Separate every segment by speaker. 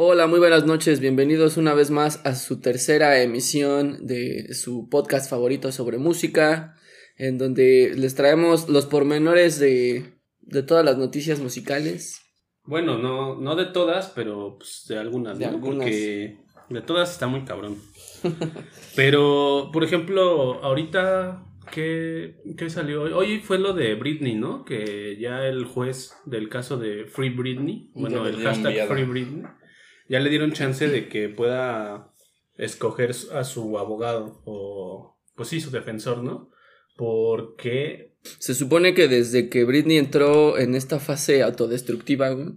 Speaker 1: Hola, muy buenas noches, bienvenidos una vez más a su tercera emisión de su podcast favorito sobre música, en donde les traemos los pormenores de, de todas las noticias musicales.
Speaker 2: Bueno, no, no de todas, pero pues, de algunas,
Speaker 1: De
Speaker 2: ¿no?
Speaker 1: algunas.
Speaker 2: Porque de todas está muy cabrón. pero, por ejemplo, ahorita, ¿qué, qué salió hoy? Hoy fue lo de Britney, ¿no? Que ya el juez del caso de Free Britney, bueno, el hashtag Free Britney, ya le dieron chance de que pueda escoger a su abogado o, pues sí, su defensor, ¿no? Porque...
Speaker 1: Se supone que desde que Britney entró en esta fase autodestructiva, güey,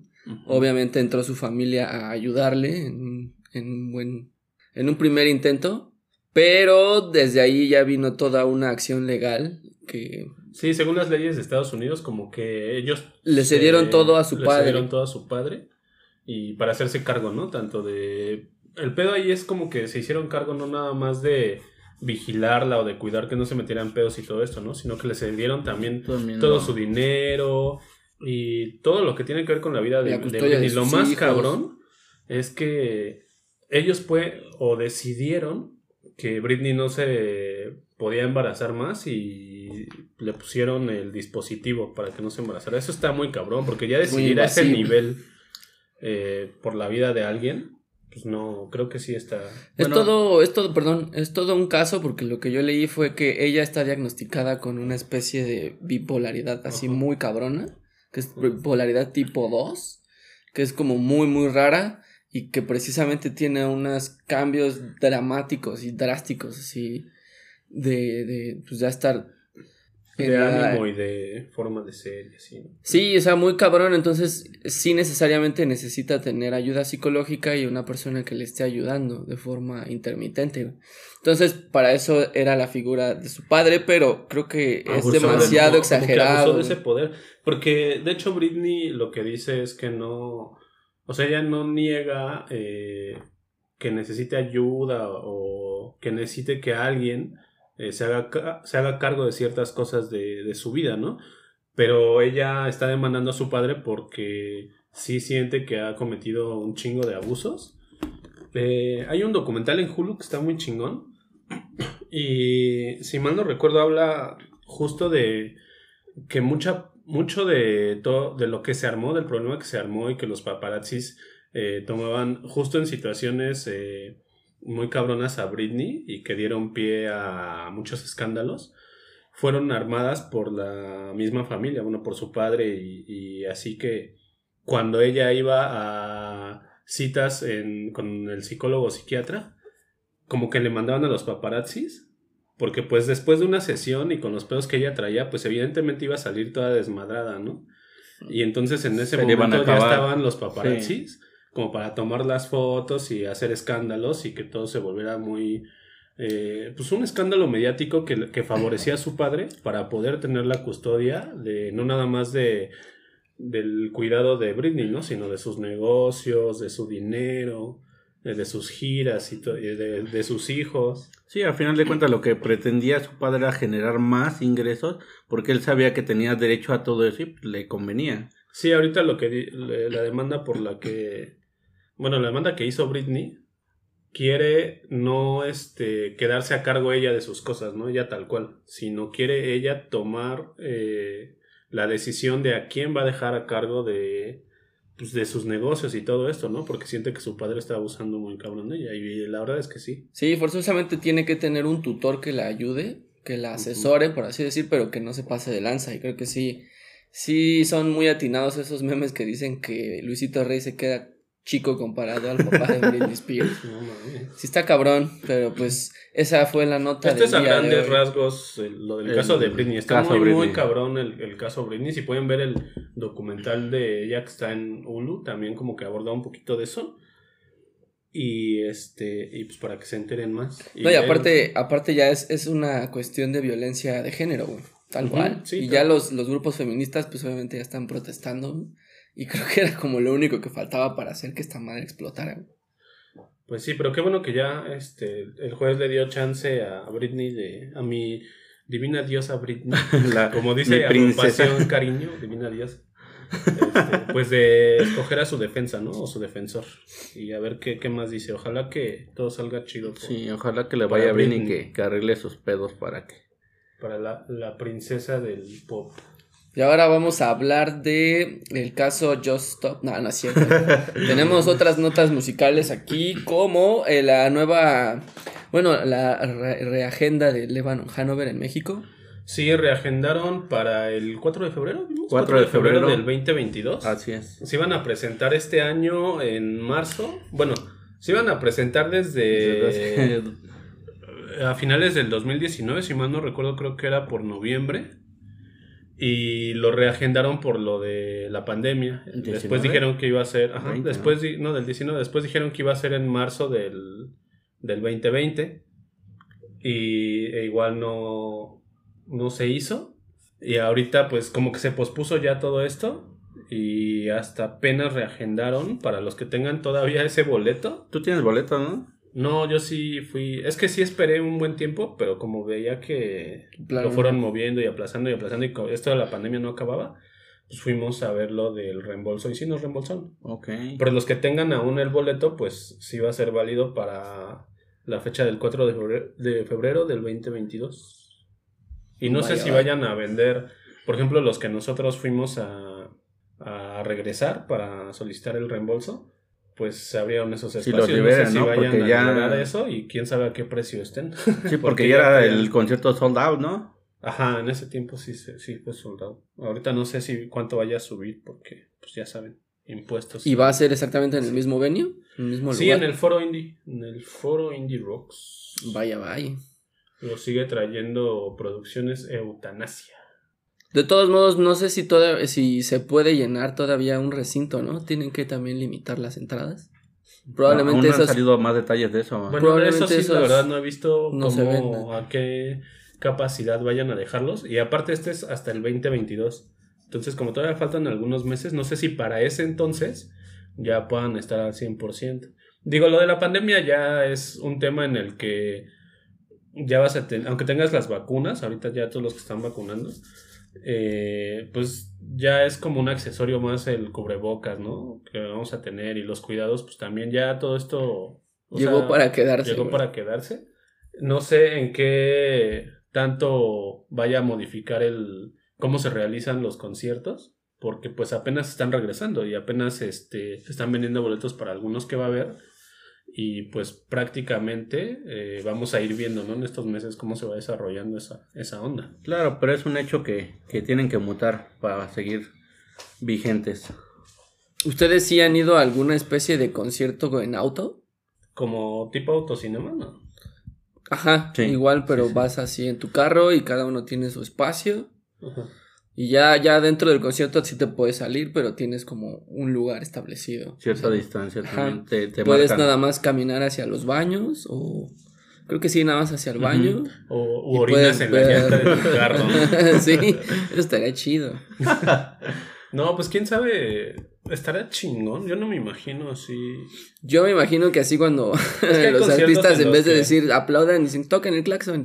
Speaker 1: obviamente entró su familia a ayudarle en, en, un buen, en un primer intento, pero desde ahí ya vino toda una acción legal que
Speaker 2: Sí, según las leyes de Estados Unidos, como que ellos
Speaker 1: Le cedieron todo a su
Speaker 2: le
Speaker 1: padre.
Speaker 2: cedieron todo a su padre y para hacerse cargo, ¿no? Tanto de el pedo ahí es como que se hicieron cargo no nada más de vigilarla o de cuidar que no se metieran pedos y todo esto, ¿no? Sino que le cedieron también
Speaker 3: También
Speaker 2: todo su dinero y todo lo que tiene que ver con la vida de,
Speaker 1: La
Speaker 2: de
Speaker 1: de
Speaker 2: Britney. Lo más
Speaker 1: hijos.
Speaker 2: cabrón es que ellos pues o decidieron que Britney no se podía embarazar más y le pusieron el dispositivo para que no se embarazara. Eso está muy cabrón, porque ya decidir a ese nivel eh, por la vida de alguien, pues no, creo que sí está...
Speaker 1: Es todo, es todo, perdón, es todo un caso porque lo que yo leí fue que ella está diagnosticada con una especie de bipolaridad así muy cabrona, que es bipolaridad tipo 2, que es como muy, muy rara y que precisamente tiene unos cambios dramáticos y drásticos así de, de pues ya estar...
Speaker 2: De ánimo y de forma de ser y así.
Speaker 1: Sí, o sea, muy cabrón, entonces sí necesariamente necesita tener ayuda psicológica y una persona que le esté ayudando de forma intermitente. Entonces, para eso era la figura de su padre, pero creo que es
Speaker 2: Abusó del-
Speaker 1: demasiado
Speaker 2: como- como que
Speaker 1: exagerado.
Speaker 2: abusó de ese poder. Porque, de hecho, Britney lo que dice es que no. O sea, ella no niega eh, que necesite ayuda o que necesite que alguien eh, se, haga, se haga cargo de ciertas cosas de, de su vida, ¿no? Pero ella está demandando a su padre porque sí siente que ha cometido un chingo de abusos. Eh, hay un documental en Hulu que está muy chingón. Y si mal no recuerdo, habla justo de que mucha, mucho de todo, de lo que se armó, del problema que se armó y que los paparazzis eh, tomaban justo en situaciones muy cabronas a Britney y que dieron pie a muchos escándalos, fueron armadas por la misma familia, bueno, por su padre y, y así que cuando ella iba a citas en- con el psicólogo o psiquiatra, como que le mandaban a los paparazzis, porque pues después de una sesión y con los pedos que ella traía, pues evidentemente iba a salir toda desmadrada, ¿no? Y entonces en ese
Speaker 3: Se
Speaker 2: momento ya estaban los paparazzis, como para tomar las fotos y hacer escándalos y que todo se volviera muy... eh, pues un escándalo mediático que, que favorecía a su padre para poder tener la custodia de no nada más de del cuidado de Britney, ¿no? Sino de sus negocios, de su dinero, de, de sus giras y y de, de sus hijos.
Speaker 3: Sí, al final de cuentas lo que pretendía su padre era generar más ingresos porque él sabía que tenía derecho a todo eso y le convenía.
Speaker 2: Sí, ahorita lo que la demanda por la que bueno, la demanda que hizo Britney quiere no este quedarse a cargo ella de sus cosas, ¿no? Ella tal cual, sino quiere ella tomar eh, la decisión de a quién va a dejar a cargo de pues, de sus negocios y todo esto, ¿no? Porque siente que su padre está abusando muy cabrón de ella y la verdad es que sí.
Speaker 1: Sí, forzosamente tiene que tener un tutor que la ayude, que la asesore, por así decir, pero que no se pase de lanza. Y creo que sí, sí son muy atinados esos memes que dicen que Luisito Rey se queda chico comparado al papá de Britney Spears.
Speaker 2: No mames.
Speaker 1: Sí está cabrón, pero pues esa fue la nota
Speaker 2: Este es a
Speaker 1: del día de
Speaker 2: grandes rasgos el- lo del
Speaker 3: El
Speaker 2: caso de Britney. Está muy, muy cabrón el, el caso Britney. Si pueden ver el documental de ella que está en Hulu, también como que aborda un poquito de eso. Y este, y pues para que se enteren más.
Speaker 1: No, y aparte, aparte ya es, es una cuestión de violencia de género, güey. Tal cual.
Speaker 2: sí,
Speaker 1: y ya los, los grupos feministas, pues obviamente ya están protestando. Y creo que era como lo único que faltaba para hacer que esta madre explotara.
Speaker 2: Pues sí, pero qué bueno que ya este, el juez le dio chance a Britney de. a mi divina diosa Britney.
Speaker 3: La-
Speaker 2: Como dice agrupación cariño, divina diosa. este, pues de escoger a su defensa, ¿no? O su defensor. Y a ver qué, qué más dice. Ojalá que todo salga chido. por-
Speaker 3: Sí, ojalá que le vaya bien y
Speaker 2: Britney.
Speaker 3: que, que arregle sus pedos para que.
Speaker 2: Para la, la princesa del pop.
Speaker 1: Y ahora vamos a hablar de el caso Just Stop. No, no es cierto. Tenemos otras notas musicales aquí, como eh, la nueva, bueno, la re- reagenda de Lebanon Hanover en México.
Speaker 2: Sí, reagendaron para el 4 de febrero. ¿vimos?
Speaker 3: 4 de febrero.
Speaker 2: del 2022.
Speaker 3: Así es.
Speaker 2: Se iban a presentar este año en marzo. Bueno, se iban a presentar desde a finales del 2019, si mal no recuerdo, creo que era por noviembre. Y lo reagendaron por lo de la pandemia.
Speaker 3: ¿El
Speaker 2: Después
Speaker 3: 19?
Speaker 2: dijeron que iba a ser. Ajá,
Speaker 3: 20,
Speaker 2: después, no, del 19. Después dijeron que iba a ser en marzo del, del 2020. Y e igual no, no se hizo. Y ahorita, pues, como que se pospuso ya todo esto. Y hasta apenas reagendaron para los que tengan todavía ese boleto.
Speaker 3: Tú tienes boleto, ¿no?
Speaker 2: No, yo sí fui. Es que sí esperé un buen tiempo, pero como veía que lo fueron moviendo y aplazando y aplazando y esto de la pandemia no acababa, pues fuimos a ver lo del reembolso y sí nos reembolsaron.
Speaker 3: Ok.
Speaker 2: Pero los que tengan aún el boleto, pues sí va a ser válido para la fecha del 4 de febrero, de febrero del 2022. Y no sé si
Speaker 1: vaya.
Speaker 2: vayan a vender, por ejemplo, los que nosotros fuimos a, a regresar para solicitar el reembolso, pues se abrieron esos
Speaker 3: Si
Speaker 2: espacios.
Speaker 3: los
Speaker 2: no
Speaker 3: liberan,
Speaker 2: sé si
Speaker 3: ¿no?
Speaker 2: vayan
Speaker 3: Porque
Speaker 2: a
Speaker 3: ya-
Speaker 2: eso y quién sabe a qué precio estén.
Speaker 3: Sí, porque,
Speaker 2: Porque
Speaker 3: ya era el concierto sold out, ¿no?
Speaker 2: Ajá, en ese tiempo sí, se- sí fue soldado. Ahorita no sé si cuánto vaya a subir porque, pues ya saben, impuestos.
Speaker 1: Y va a ser exactamente en el mismo venue, en el mismo
Speaker 2: Sí,
Speaker 1: lugar.
Speaker 2: en el foro indie, en el foro indie rocks.
Speaker 1: Vaya, vaya.
Speaker 2: Lo sigue trayendo producciones Eutanasia.
Speaker 1: De todos modos, no sé si toda, si se puede llenar todavía un recinto, ¿no? Tienen que también limitar las entradas. Probablemente
Speaker 3: Aún no han
Speaker 1: esos
Speaker 3: salido más detalles de eso.
Speaker 2: Bueno,
Speaker 1: Probablemente
Speaker 2: eso sí,
Speaker 1: esos
Speaker 2: la verdad no he visto
Speaker 1: no se
Speaker 2: cómo, a qué capacidad vayan a dejarlos. Y aparte este es hasta el 2022. Entonces, como todavía faltan algunos meses, no sé si para ese entonces ya puedan estar al 100%. Digo, lo de la pandemia ya es un tema en el que ya vas a tener, aunque tengas las vacunas, ahorita ya todos los que están vacunando, eh, pues ya es como un accesorio más el cubrebocas, ¿no? Que vamos a tener y los cuidados, pues también ya todo esto...
Speaker 1: llegó
Speaker 2: sea,
Speaker 1: para quedarse.
Speaker 2: Llegó
Speaker 1: güey.
Speaker 2: para quedarse. No sé en qué tanto vaya a modificar el cómo se realizan los conciertos, porque pues apenas están regresando y apenas este están vendiendo boletos para algunos que va a haber y pues prácticamente eh, vamos a ir viendo, ¿no? En estos meses cómo se va desarrollando esa, esa onda.
Speaker 3: Claro, pero es un hecho que, que tienen que mutar para seguir vigentes.
Speaker 1: ¿Ustedes sí han ido a alguna especie de concierto en auto?
Speaker 2: Como tipo autocinema, ¿no?
Speaker 1: Ajá,
Speaker 3: Sí,
Speaker 1: igual, pero
Speaker 3: sí, sí.
Speaker 1: vas así en tu carro y cada uno tiene su espacio.
Speaker 2: Ajá.
Speaker 1: Y ya, ya dentro del concierto sí te puedes salir, pero tienes como un lugar establecido.
Speaker 3: Cierta
Speaker 1: O sea,
Speaker 3: distancia también te, te
Speaker 1: Puedes
Speaker 3: marcan.
Speaker 1: nada más caminar hacia los baños o... Creo que sí, nada más hacia el baño.
Speaker 2: O
Speaker 1: Y
Speaker 2: orinas
Speaker 1: puedes
Speaker 2: en la llanta de tu carro.
Speaker 1: sí, eso estaría chido.
Speaker 2: No, pues quién sabe, estará chingón. Yo no me imagino así.
Speaker 1: Yo me imagino que así cuando
Speaker 2: que
Speaker 1: los artistas
Speaker 2: en
Speaker 1: vez de
Speaker 2: que-
Speaker 1: decir aplaudan, dicen toquen el claxon.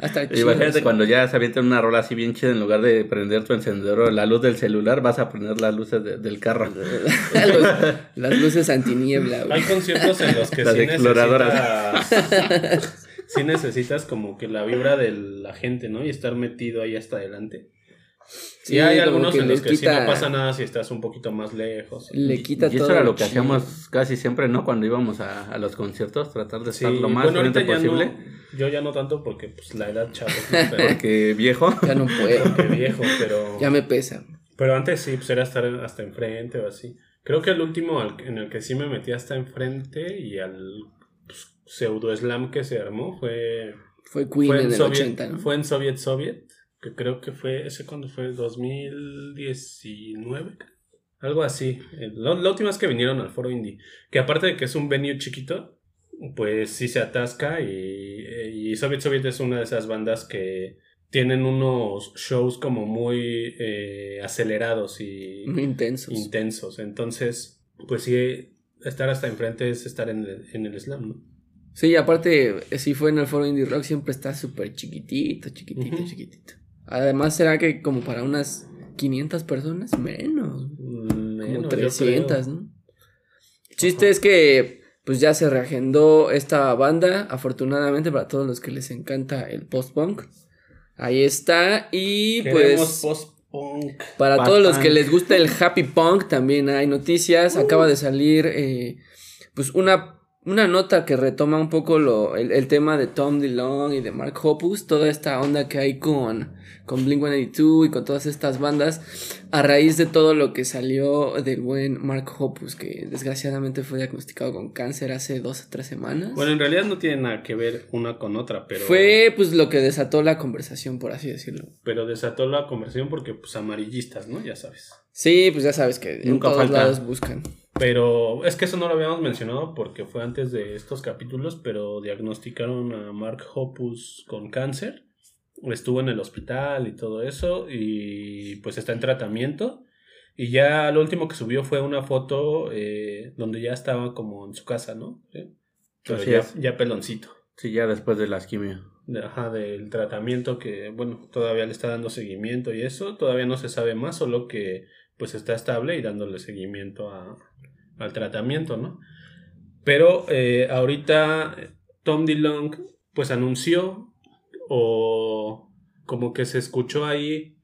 Speaker 1: Hasta chido
Speaker 3: Imagínate
Speaker 1: eso.
Speaker 3: cuando ya se avienta una rola así bien chida, en lugar de prender tu encendedor o la luz del celular, vas a prender las luces de- del carro.
Speaker 1: Los- las luces antiniebla, güey.
Speaker 2: Hay conciertos en los que
Speaker 3: Las
Speaker 2: sí
Speaker 3: exploradoras.
Speaker 2: necesitas. sí necesitas como que la vibra de la gente, ¿no? Y estar metido ahí hasta adelante. Sí, hay algunos
Speaker 1: que
Speaker 2: en los que sí no pasa nada si estás un poquito más lejos.
Speaker 1: Le quita
Speaker 3: y eso
Speaker 1: todo.
Speaker 3: era lo que
Speaker 1: chido.
Speaker 3: hacíamos casi siempre, ¿no? Cuando íbamos a, a los conciertos, tratar de
Speaker 2: Sí,
Speaker 3: estar lo más
Speaker 2: bueno,
Speaker 3: posible.
Speaker 2: no. Yo ya no tanto porque pues la edad chavo, pero
Speaker 3: Porque viejo.
Speaker 1: Ya no puedo.
Speaker 2: que viejo, pero.
Speaker 1: Ya me pesa.
Speaker 2: Pero antes sí, pues era estar hasta enfrente o así. Creo que el último al- en el que sí me metí hasta enfrente y al pues, pseudo slam que se armó fue,
Speaker 1: Fue Queen
Speaker 2: fue,
Speaker 1: en
Speaker 2: en
Speaker 1: el
Speaker 2: Soviet,
Speaker 1: 80, ¿no?
Speaker 2: fue en Soviet Soviet, que creo que fue, ese cuando fue 2019, creo. algo así. Eh, La, la última vez que vinieron al foro indie, que aparte de que es un venue chiquito, pues sí se atasca y, y Soviet Soviet es una de esas bandas que tienen unos shows como muy eh, acelerados y
Speaker 1: Muy intensos.
Speaker 2: intensos. Entonces, pues sí, estar hasta enfrente es estar en el, en el slam, ¿no?
Speaker 1: Sí, aparte, si fue en el foro Indie Rock, siempre está súper chiquitito, chiquitito, chiquitito. Además, será que como para unas 500 personas, menos, como
Speaker 2: menos, yo
Speaker 1: 300,
Speaker 2: creo.
Speaker 1: ¿no? El chiste es que pues ya se reagendó esta banda, afortunadamente para todos los que les encanta el post-punk. Ahí está y
Speaker 2: Queremos
Speaker 1: pues
Speaker 2: post-punk.
Speaker 1: para
Speaker 3: Punk.
Speaker 1: todos los que les gusta el happy punk también hay noticias. Acaba de salir eh, pues una, una nota que retoma un poco lo, el, el tema de Tom DeLonge y de Mark Hoppus, toda esta onda que hay con, con Blink-182 y con todas estas bandas a raíz de todo lo que salió del buen Mark Hoppus que desgraciadamente fue diagnosticado con cáncer hace dos o tres semanas.
Speaker 2: Bueno, en realidad no tiene nada que ver una con otra, pero.
Speaker 1: Fue pues lo que desató la conversación, por así decirlo.
Speaker 2: Pero desató la conversación porque, pues, amarillistas, ¿no? Ya sabes.
Speaker 1: Sí, pues ya sabes que en
Speaker 3: Nunca
Speaker 1: todos
Speaker 3: falta.
Speaker 1: lados buscan.
Speaker 2: Pero es que eso no lo habíamos mencionado porque fue antes de estos capítulos, pero diagnosticaron a Mark Hoppus con cáncer. Estuvo en el hospital y todo eso y pues está en tratamiento. Y ya lo último que subió fue una foto eh, donde ya estaba como en su casa, ¿no? Sí. Pero ya, peloncito.
Speaker 3: Sí, ya después de las quimio.
Speaker 2: ajá, del tratamiento que, bueno, todavía le está dando seguimiento y eso, todavía no se sabe más, solo que pues está estable y dándole seguimiento a, al tratamiento, ¿no? Pero eh, ahorita Tom DeLonge pues anunció o como que se escuchó ahí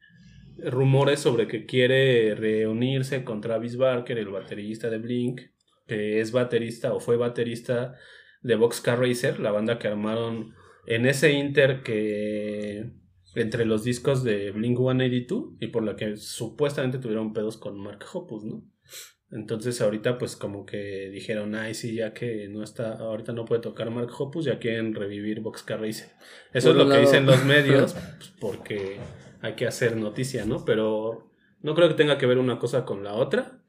Speaker 2: rumores sobre que quiere reunirse con Travis Barker, el baterista de Blink, que es baterista o fue baterista de Boxcar Racer, la banda que armaron en ese inter que entre los discos de Blink 182 y por la que supuestamente tuvieron pedos con Mark Hoppus, ¿no? Entonces ahorita pues como que dijeron, ay sí, ya que no está, ahorita no puede tocar Mark Hoppus, ya quieren revivir Boxcar Racer. Eso
Speaker 1: Por
Speaker 2: es lo que dicen los medios, pues, porque hay que hacer noticia, ¿no? Pero no creo que tenga que ver una cosa con la otra.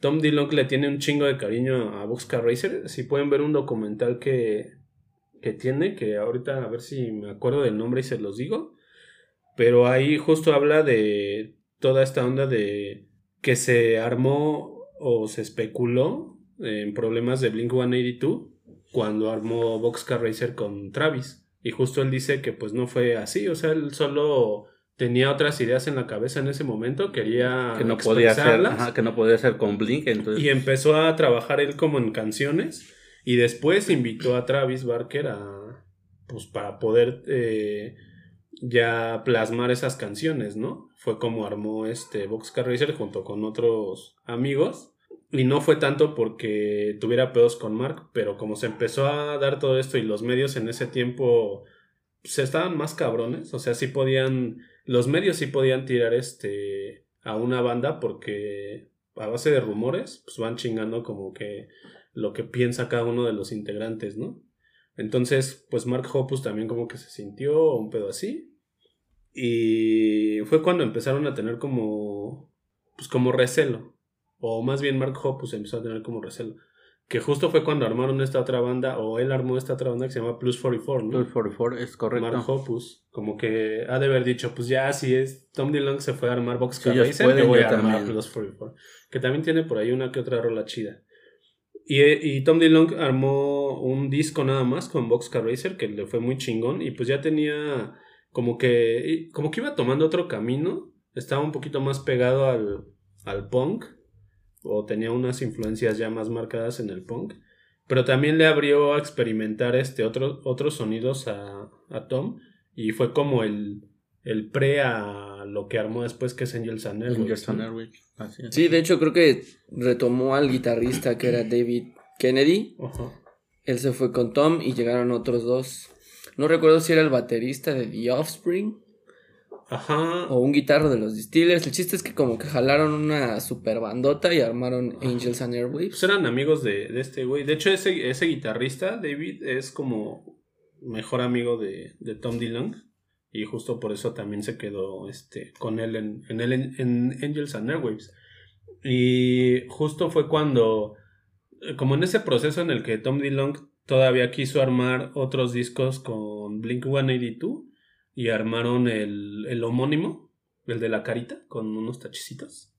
Speaker 2: Tom DeLonge le tiene un chingo de cariño a Boxcar Racer. Si pueden ver un documental que, que tiene, que ahorita a ver si me acuerdo del nombre y se los digo. Pero ahí justo habla de toda esta onda de que se armó o se especuló en problemas de Blink 182 cuando armó Boxcar Racer con Travis. Y justo él dice que pues no fue así, o sea, él solo tenía otras ideas en la cabeza en ese momento, quería
Speaker 3: Que no podía
Speaker 2: expresarlas.
Speaker 3: ajá, que no podía ser con Blink, entonces
Speaker 2: Y empezó a trabajar él como en canciones y después invitó a Travis Barker a pues para poder eh, ya plasmar esas canciones, ¿no? Fue como armó este Boxcar Racer junto con otros amigos y no fue tanto porque tuviera pedos con Mark, pero como se empezó a dar todo esto y los medios en ese tiempo se estaban más cabrones, o sea, sí podían los medios sí podían tirar este a una banda porque a base de rumores, pues van chingando como que lo que piensa cada uno de los integrantes, ¿no? Entonces, pues Mark Hoppus también como que se sintió un pedo así. Y fue cuando empezaron a tener como, pues como recelo. O más bien Mark Hoppus empezó a tener como recelo. Que justo fue cuando armaron esta otra banda, o él armó esta otra banda que se llama Plus 44, ¿no?
Speaker 3: Plus 44 es correcto.
Speaker 2: Mark Hoppus, como que ha de haber dicho, pues ya si es Tom DeLonge se fue a armar Boxcar
Speaker 3: pueden,
Speaker 2: yo voy a armar
Speaker 3: también.
Speaker 2: Plus 44, que también tiene por ahí una que otra rola chida. Y, y Tom DeLonge armó un disco nada más con Boxcar Racer que le fue muy chingón y pues ya tenía como que como que iba tomando otro camino, estaba un poquito más pegado al, al punk o tenía unas influencias ya más marcadas en el punk. Pero también le abrió a experimentar este otro, otros sonidos a, a Tom. Y fue como el, el pre a lo que armó después que es Angels and Airwaves,
Speaker 3: Angels and
Speaker 2: ¿no?
Speaker 3: Airwaves, así es.
Speaker 1: Sí, de hecho creo que retomó al guitarrista que era David Kennedy.
Speaker 2: Ajá.
Speaker 1: Él se fue con Tom y llegaron otros dos. No recuerdo si era el baterista de The Offspring
Speaker 2: Ajá.
Speaker 1: o un guitarro de los Distillers. El chiste es que como que jalaron una super bandota y armaron Angels and Airwaves.
Speaker 2: Pues eran amigos de, de este güey. De hecho, ese, ese guitarrista, David, es como mejor amigo de, de Tom DeLonge. Y justo por eso también se quedó este, con él en, en, en Angels and Airwaves. Y justo fue cuando, eh, como en ese proceso en el que Tom DeLonge todavía quiso armar otros discos con Blink 182 y armaron el, el homónimo, el de la carita, con unos tachecitos,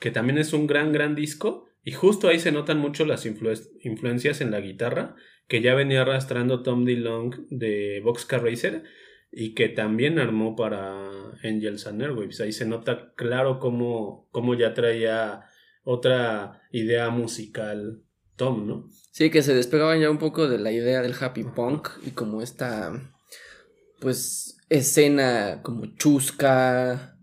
Speaker 2: que también es un gran, gran disco. Y justo ahí se notan mucho las influ- influencias en la guitarra que ya venía arrastrando Tom DeLonge de Boxcar Racer. Y que también armó para Angels and Airwaves. Ahí se nota claro cómo, cómo ya traía otra idea musical Tom, ¿no?
Speaker 1: Sí, que se despegaban ya un poco de la idea del happy punk y como esta, pues, escena como chusca,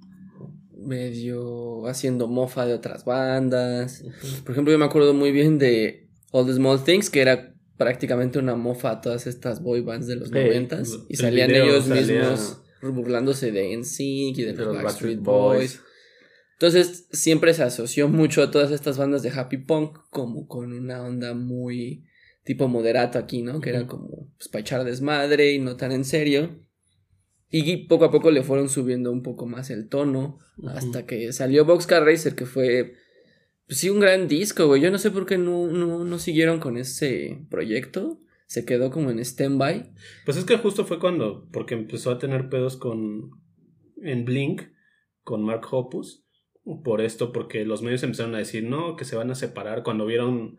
Speaker 1: medio haciendo mofa de otras bandas. Por ejemplo, yo me acuerdo muy bien de All the Small Things, que era prácticamente una mofa a todas estas boy bands de los noventas. y salían ellos mismos burlándose de NSYNC y de los Backstreet Boys. Entonces, siempre se asoció mucho a todas estas bandas de happy punk como con una onda muy tipo moderato aquí, ¿no? Que era como pues, para echar desmadre y no tan en serio. Y poco a poco le fueron subiendo un poco más el tono hasta que salió Boxcar Racer, que fue, pues sí, un gran disco, güey. Yo no sé por qué no, no, no siguieron con ese proyecto. Se quedó como en stand-by.
Speaker 2: Pues es que justo fue cuando, porque empezó a tener pedos con, en Blink, con Mark Hoppus por esto, porque los medios empezaron a decir, no, que se van a separar cuando vieron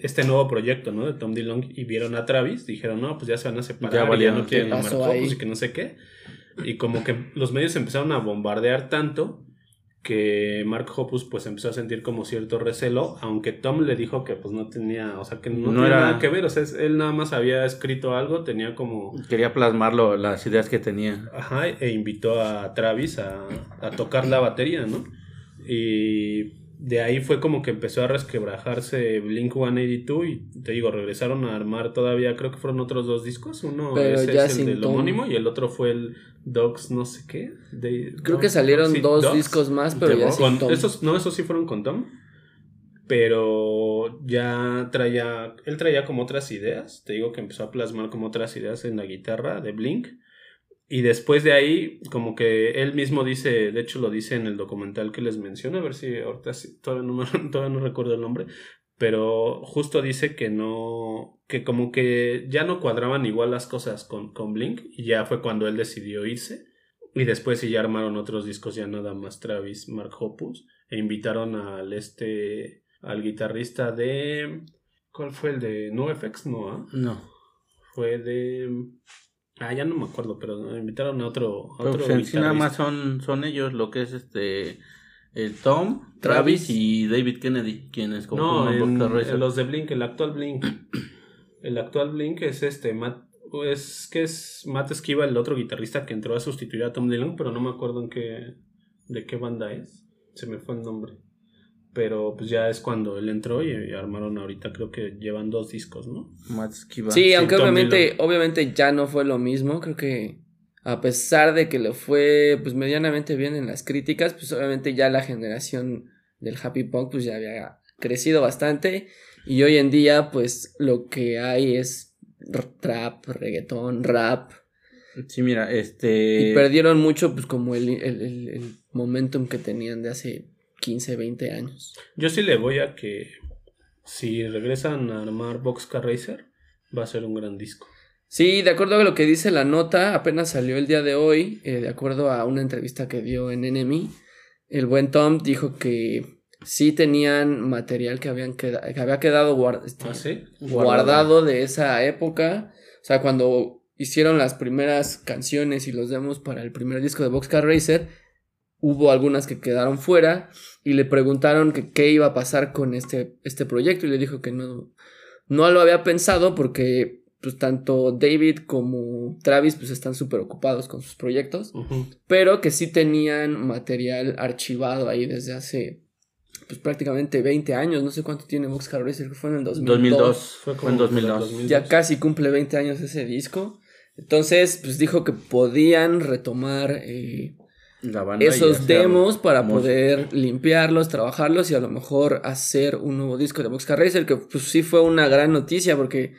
Speaker 2: este nuevo proyecto, ¿no? De Tom DeLonge y vieron a Travis, dijeron, no, pues ya se van a separar, ya, no quieren a Mark Hoppus y que no sé qué. Y como que los medios empezaron a bombardear tanto que Mark Hoppus pues empezó a sentir como cierto recelo, aunque Tom le dijo que pues no tenía, o sea, que no, tenía nada que ver, o sea, él nada más había escrito algo, tenía como...
Speaker 3: Quería plasmarlo, las ideas que tenía.
Speaker 2: Ajá, e invitó a Travis a, a tocar la batería, ¿no? Y de ahí fue como que empezó a resquebrajarse Blink 182 y te digo, regresaron a armar todavía, creo que fueron otros dos discos. Uno es el del homónimo y el otro fue el Dogs no sé qué.
Speaker 1: creo que salieron dos discos más, pero ya
Speaker 2: sin Tom. Esos, no, esos sí fueron con Tom. Pero ya traía, él traía como otras ideas. Te digo que empezó a plasmar como otras ideas en la guitarra de Blink. Y después de ahí, como que él mismo dice, de hecho lo dice en el documental que les menciono, a ver si ahorita todavía no, todavía no recuerdo el nombre, pero justo dice que no, que como que ya no cuadraban igual las cosas con, con Blink y ya fue cuando él decidió irse. Y después sí ya armaron otros discos ya nada más Travis, Mark Hoppus e invitaron al este, al guitarrista de, ¿cuál fue el de NoFX? No, ¿ah?
Speaker 3: no.
Speaker 2: Fue de Ah, ya no me acuerdo, pero invitaron a otro. A otro
Speaker 3: pues nada más son, son ellos, lo que es este. El Tom, Travis, y David Kennedy, quienes
Speaker 2: No, los de Blink, el actual Blink. el actual Blink es este, Matt, es que es Matt Esquiva, el otro guitarrista que entró a sustituir a Tom Dillon, pero no me acuerdo en qué, de qué banda es. Se me fue el nombre. Pero pues ya es cuando él entró y, armaron ahorita, creo que llevan dos discos, ¿no?
Speaker 1: Sí, aunque obviamente, obviamente ya no fue lo mismo. Creo que a pesar de que le fue pues medianamente bien en las críticas, pues obviamente ya la generación del happy punk pues ya había crecido bastante. Y hoy en día pues lo que hay es trap, reggaetón, rap.
Speaker 3: Sí, mira, este...
Speaker 1: Y perdieron mucho pues como el, el, el, el momentum que tenían de hace 15, 20 años.
Speaker 2: Yo sí le voy a que si regresan a armar Boxcar Racer, va a ser un gran disco.
Speaker 1: Sí, de acuerdo a lo que dice la nota, apenas salió el día de hoy, eh, de acuerdo a una entrevista que dio en Enemy, el buen Tom dijo que sí tenían material que, habían que había quedado este,
Speaker 2: ¿Ah,
Speaker 1: guardado de esa época. O sea, cuando hicieron las primeras canciones y los demos para el primer disco de Boxcar Racer, hubo algunas que quedaron fuera y le preguntaron que qué iba a pasar con este, este proyecto y le dijo que no, no lo había pensado porque pues tanto David como Travis pues están súper ocupados con sus proyectos, pero que sí tenían material archivado ahí desde hace pues prácticamente 20 años, no sé cuánto tiene Boxcar Racer, que fue en el 2002.
Speaker 3: Fue, en 2002.
Speaker 1: Ya casi cumple 20 años ese disco. Entonces, pues dijo que podían retomar eh, esos demos para poder limpiarlos, trabajarlos y a lo mejor hacer un nuevo disco de Boxcar Racer, que pues sí fue una gran noticia porque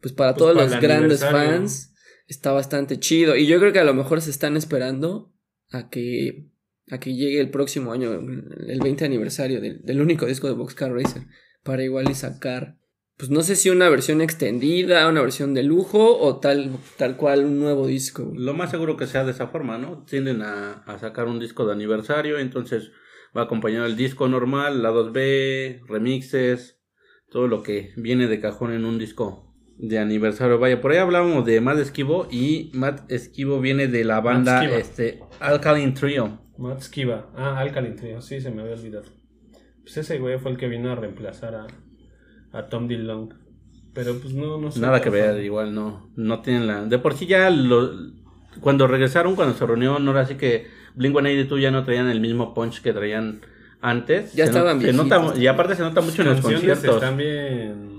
Speaker 1: pues para pues, todos los grandes fans está bastante chido. Y yo creo que a lo mejor se están esperando a que a que llegue el próximo año, el 20 aniversario del, del único disco de Boxcar Racer, para igual y sacar pues no sé si una versión extendida, una versión de lujo o tal, tal cual un nuevo disco.
Speaker 3: Lo más seguro que sea de esa forma, ¿no? Tienden a, sacar un disco de aniversario, entonces va acompañado el disco normal, lados B, remixes, todo lo que viene de cajón en un disco de aniversario. Vaya, por ahí hablábamos de Matt Esquivo y Matt Esquivo viene de la banda
Speaker 2: Esquiva.
Speaker 3: este Alkaline Trio.
Speaker 2: Matt Skiba. Ah, Alkaline Trio. Sí, se me había olvidado. Pues ese güey fue el que vino a reemplazar a, a Tom DeLonge. Pero pues no, no sé.
Speaker 3: Nada que ver, igual no, no tienen la... De por sí ya lo, cuando regresaron, cuando se reunieron, no era así que Blink-182 ya no traían el mismo punch que traían antes.
Speaker 1: Ya
Speaker 3: Se no-
Speaker 1: estaban
Speaker 3: se nota,
Speaker 1: viejitos.
Speaker 3: Y aparte se nota mucho en los conciertos.
Speaker 2: están bien.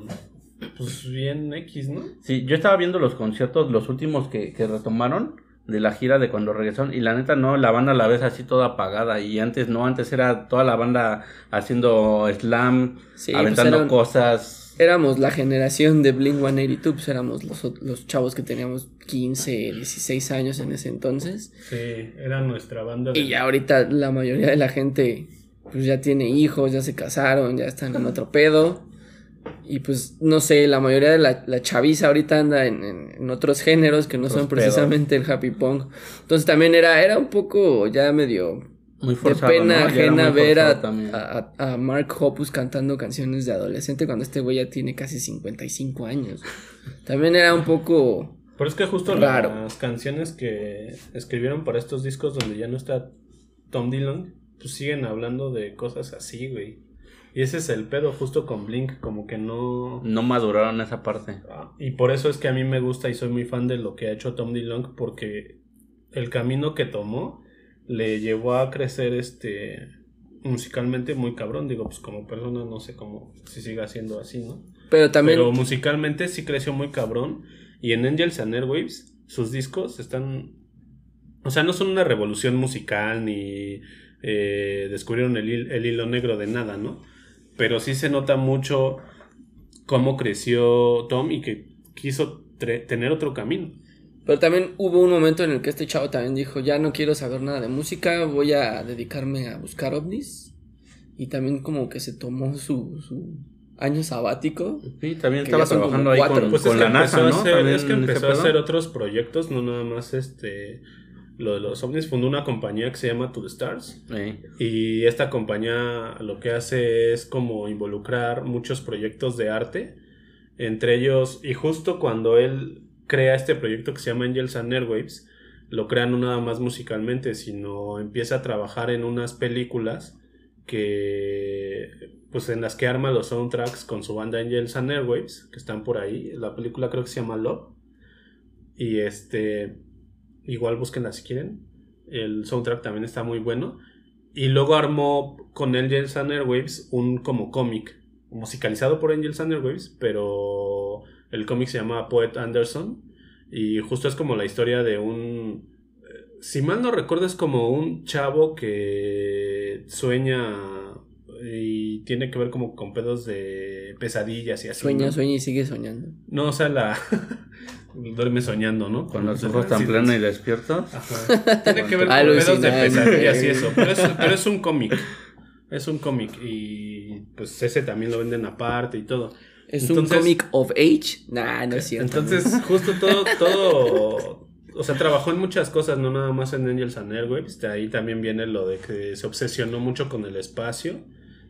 Speaker 2: Pues bien X, ¿no?
Speaker 3: Sí, yo estaba viendo los conciertos, los últimos que, que retomaron de la gira de cuando regresaron y la neta no, la banda la ves así toda apagada y antes no, antes era toda la banda haciendo slam,
Speaker 1: Sí, pues
Speaker 3: aventando
Speaker 1: eran-
Speaker 3: cosas.
Speaker 1: Éramos la generación de Blink 182, pues éramos los, los chavos que teníamos 15, 16 años en ese entonces.
Speaker 2: Sí, era nuestra banda. de-
Speaker 1: Y ya ahorita la mayoría de la gente pues ya tiene hijos, ya se casaron, ya están en otro pedo. Y pues no sé, la mayoría de la, la chaviza ahorita anda en, en- en otros géneros que no
Speaker 3: Otros
Speaker 1: son precisamente el happy punk. Entonces también era, era un poco ya medio
Speaker 3: Muy
Speaker 1: de
Speaker 3: forzado,
Speaker 1: pena
Speaker 3: ¿no? Ya era
Speaker 1: ajena
Speaker 3: muy
Speaker 1: ver a,
Speaker 3: también.
Speaker 1: a- a- a Mark Hoppus cantando canciones de adolescente cuando este güey ya tiene casi 55 años. También era un poco...
Speaker 2: Pero es que justo
Speaker 1: Raro.
Speaker 2: las canciones que escribieron para estos discos donde ya no está Tom Dillon, pues siguen hablando de cosas así, güey. Y ese es el pedo justo con Blink, como que no...
Speaker 3: No maduraron esa parte.
Speaker 2: Ah, Y por eso es que a mí me gusta y soy muy fan de lo que ha hecho Tom DeLonge porque el camino que tomó le llevó a crecer este musicalmente muy cabrón, digo, pues como persona no sé cómo si siga siendo así, ¿no?
Speaker 1: Pero también...
Speaker 2: Pero musicalmente sí creció muy cabrón y en Angels and Airwaves sus discos están o sea, no son una revolución musical ni eh, descubrieron el, el hilo negro de nada, ¿no? Pero sí se nota mucho cómo creció Tom y que quiso tener otro camino.
Speaker 1: Pero también hubo un momento en el que este chavo también dijo, ya no quiero saber nada de música, voy a dedicarme a buscar ovnis. Y también como que se tomó su, su año sabático.
Speaker 3: Sí, también estaba trabajando ahí
Speaker 1: cuatro.
Speaker 3: con,
Speaker 2: Pues
Speaker 3: con
Speaker 2: es que
Speaker 3: la NASA, ¿no?
Speaker 2: hacer, es que empezó a hacer otros proyectos, no nada más este lo de los ovnis fundó una compañía que se llama To the Stars.
Speaker 3: Sí.
Speaker 2: y esta compañía lo que hace es como involucrar muchos proyectos de arte entre ellos y justo cuando él crea este proyecto que se llama Angels and Airwaves lo crea no nada más musicalmente sino empieza a trabajar en unas películas que pues en las que arma los soundtracks con su banda Angels and Airwaves que están por ahí. La película creo que se llama Love. Y este igual búsquenla si quieren el soundtrack también está muy bueno y luego armó con Angels and Airwaves un como cómic musicalizado por Angels and Airwaves pero el cómic se llama Poet Anderson y justo es como la historia de un eh, si mal no recuerdo es como un chavo que sueña y tiene que ver como con pedos de pesadillas y así.
Speaker 1: Sueña,
Speaker 2: ¿no?
Speaker 1: sueña y sigue soñando.
Speaker 2: No, o sea, la duerme soñando, ¿no?
Speaker 3: Con los ojos tan
Speaker 2: sí,
Speaker 3: plenos y despiertos.
Speaker 2: Ajá. Tiene que ver con pedos de pesadillas y eso. Pero es, pero es un cómic. Es un cómic. Y pues ese también lo venden aparte y todo.
Speaker 1: ¿Es
Speaker 2: Entonces-
Speaker 1: un comic of age? Nah, no es cierto.
Speaker 2: Entonces, justo todo, todo. O sea, trabajó en muchas cosas, no nada más en Angels and Airwaves. De ahí también viene lo de que se obsesionó mucho con el espacio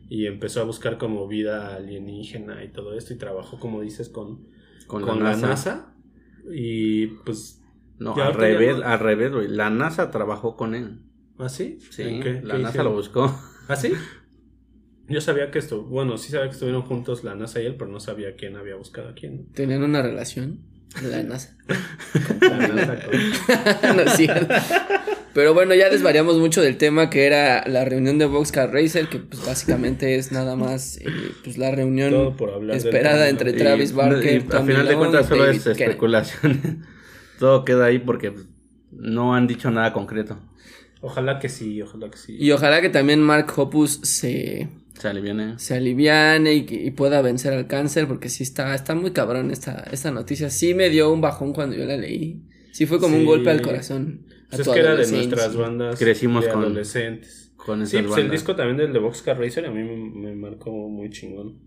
Speaker 2: y empezó a buscar como vida alienígena y todo esto. Y trabajó, como dices, con,
Speaker 3: Con,
Speaker 2: con,
Speaker 3: la,
Speaker 2: la,
Speaker 3: NASA.
Speaker 2: NASA. Y pues.
Speaker 3: No, al revés,
Speaker 2: no-
Speaker 3: al revés, güey. La NASA trabajó con él.
Speaker 2: ¿Ah, sí?
Speaker 3: Sí,
Speaker 2: ¿En qué?
Speaker 3: la
Speaker 2: ¿Qué
Speaker 3: NASA
Speaker 2: hicieron?
Speaker 3: lo buscó.
Speaker 2: ¿Ah, sí? Yo sabía que esto, bueno, sí sabía que estuvieron juntos la NASA y él, pero no sabía quién había buscado a quién.
Speaker 1: Tenían una relación de la NASA.
Speaker 2: La NASA con-
Speaker 1: no es cierto. Pero bueno, ya desvariamos mucho del tema que era la reunión de Boxcar Racer, que pues básicamente es nada más eh, pues la reunión esperada entre
Speaker 3: Y-
Speaker 1: Travis Barker,
Speaker 3: y a final de cuentas solo
Speaker 1: David
Speaker 3: es
Speaker 1: Kennedy.
Speaker 3: especulación. Todo queda ahí porque no han dicho nada concreto.
Speaker 2: Ojalá que sí, ojalá que sí.
Speaker 1: Y ojalá que también Mark Hoppus se,
Speaker 3: Se aliviane.
Speaker 1: se aliviane y, pueda vencer al cáncer, porque sí está, está muy cabrón esta, esta noticia. Sí me dio un bajón cuando yo la leí. Sí fue como un golpe al corazón.
Speaker 2: Pues es que era de nuestras bandas
Speaker 3: Crecimos
Speaker 2: de
Speaker 3: con-
Speaker 2: adolescentes.
Speaker 3: Con
Speaker 2: Sí,
Speaker 3: esas
Speaker 2: pues el disco también del de Boxcar Racer a mí me, me marcó muy chingón.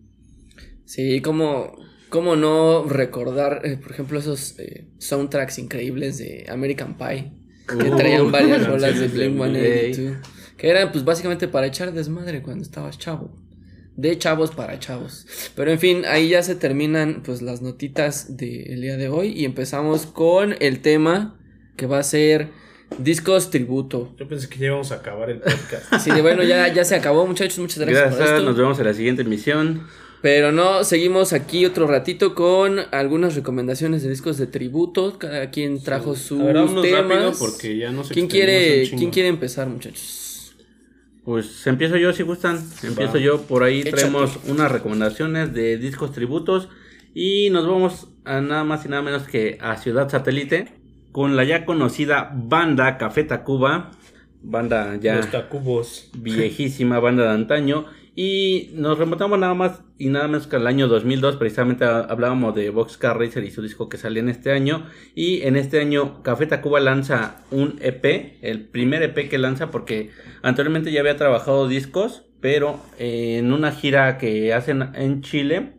Speaker 1: Sí, como, como no recordar, eh, por ejemplo, esos eh, soundtracks increíbles de American Pie, que
Speaker 3: Uh,
Speaker 1: traían varias rolas de
Speaker 2: de
Speaker 1: Blink 182, que eran pues básicamente para echar desmadre cuando estabas chavo. de chavos para chavos. Pero en fin, ahí ya se terminan pues las notitas del día de hoy y empezamos con el tema que va a ser discos tributo.
Speaker 2: Yo pensé que ya íbamos a acabar el podcast.
Speaker 1: Sí, bueno, ya, ya se acabó, muchachos. Muchas gracias, por
Speaker 3: Gracias,
Speaker 1: esto.
Speaker 3: nos vemos en la siguiente emisión.
Speaker 1: Pero no, seguimos aquí otro ratito con algunas recomendaciones de discos de tributo. Cada quien trajo sus
Speaker 2: A ver,
Speaker 1: temas.
Speaker 2: porque ya no sé
Speaker 1: ¿Quién quiere, ¿Quién quiere empezar, muchachos?
Speaker 3: Pues empiezo yo si gustan. Empiezo
Speaker 2: Va.
Speaker 3: yo. Por ahí
Speaker 1: Échate.
Speaker 3: traemos unas recomendaciones de discos tributos. Y nos vamos a nada más y nada menos que a Ciudad Satélite. Con la ya conocida banda Café Tacuba. Banda ya
Speaker 2: Los Tacubos.
Speaker 3: viejísima banda de antaño. Y nos remontamos nada más y nada menos que al año 2002. Precisamente ha- hablábamos de Boxcar Racer y su disco que salió en este año. Y en este año Café Tacuba lanza un EP, el primer EP que lanza porque anteriormente ya había trabajado discos, pero eh, en una gira que hacen en Chile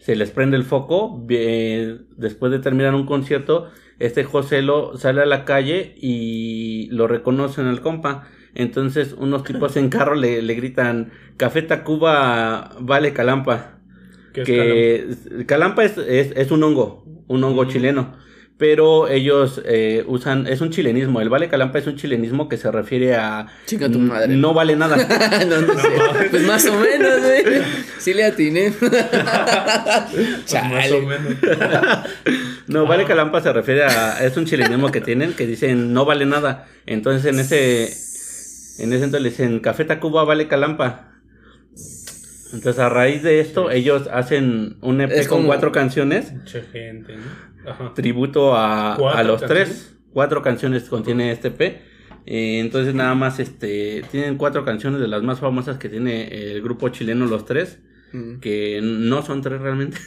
Speaker 3: se les prende el foco. eh, después de terminar un concierto, este José lo sale a la calle y lo reconocen al compa. Entonces unos tipos en carro le, le gritan, Café Tacuba vale calampa.
Speaker 2: ¿Qué es
Speaker 3: que calampa es, es, es un hongo, un hongo chileno. Pero ellos eh, usan, es un chilenismo. El vale calampa es un chilenismo que se refiere a
Speaker 1: Chinga tu madre.
Speaker 3: no vale nada.
Speaker 1: no, no sé. Pues más o menos, güey. Sí le atiné.
Speaker 2: Pues más o menos.
Speaker 3: No, vale calampa se refiere a. Es un chilenismo que tienen que dicen no vale nada. Entonces en ese. En ese entonces le dicen Café Tacuba vale calampa. Entonces a raíz de esto, ellos hacen un EP
Speaker 1: Es
Speaker 3: con
Speaker 1: como-
Speaker 3: cuatro canciones.
Speaker 2: Mucha gente, ¿no? Ajá.
Speaker 3: Tributo a,
Speaker 2: ¿Cuatro
Speaker 3: a los
Speaker 2: canciones?
Speaker 3: tres. Cuatro canciones contiene este EP. Eh, entonces nada más este. Tienen cuatro canciones de las más famosas que tiene el grupo chileno Los Tres.
Speaker 1: Mm.
Speaker 3: Que no son tres realmente.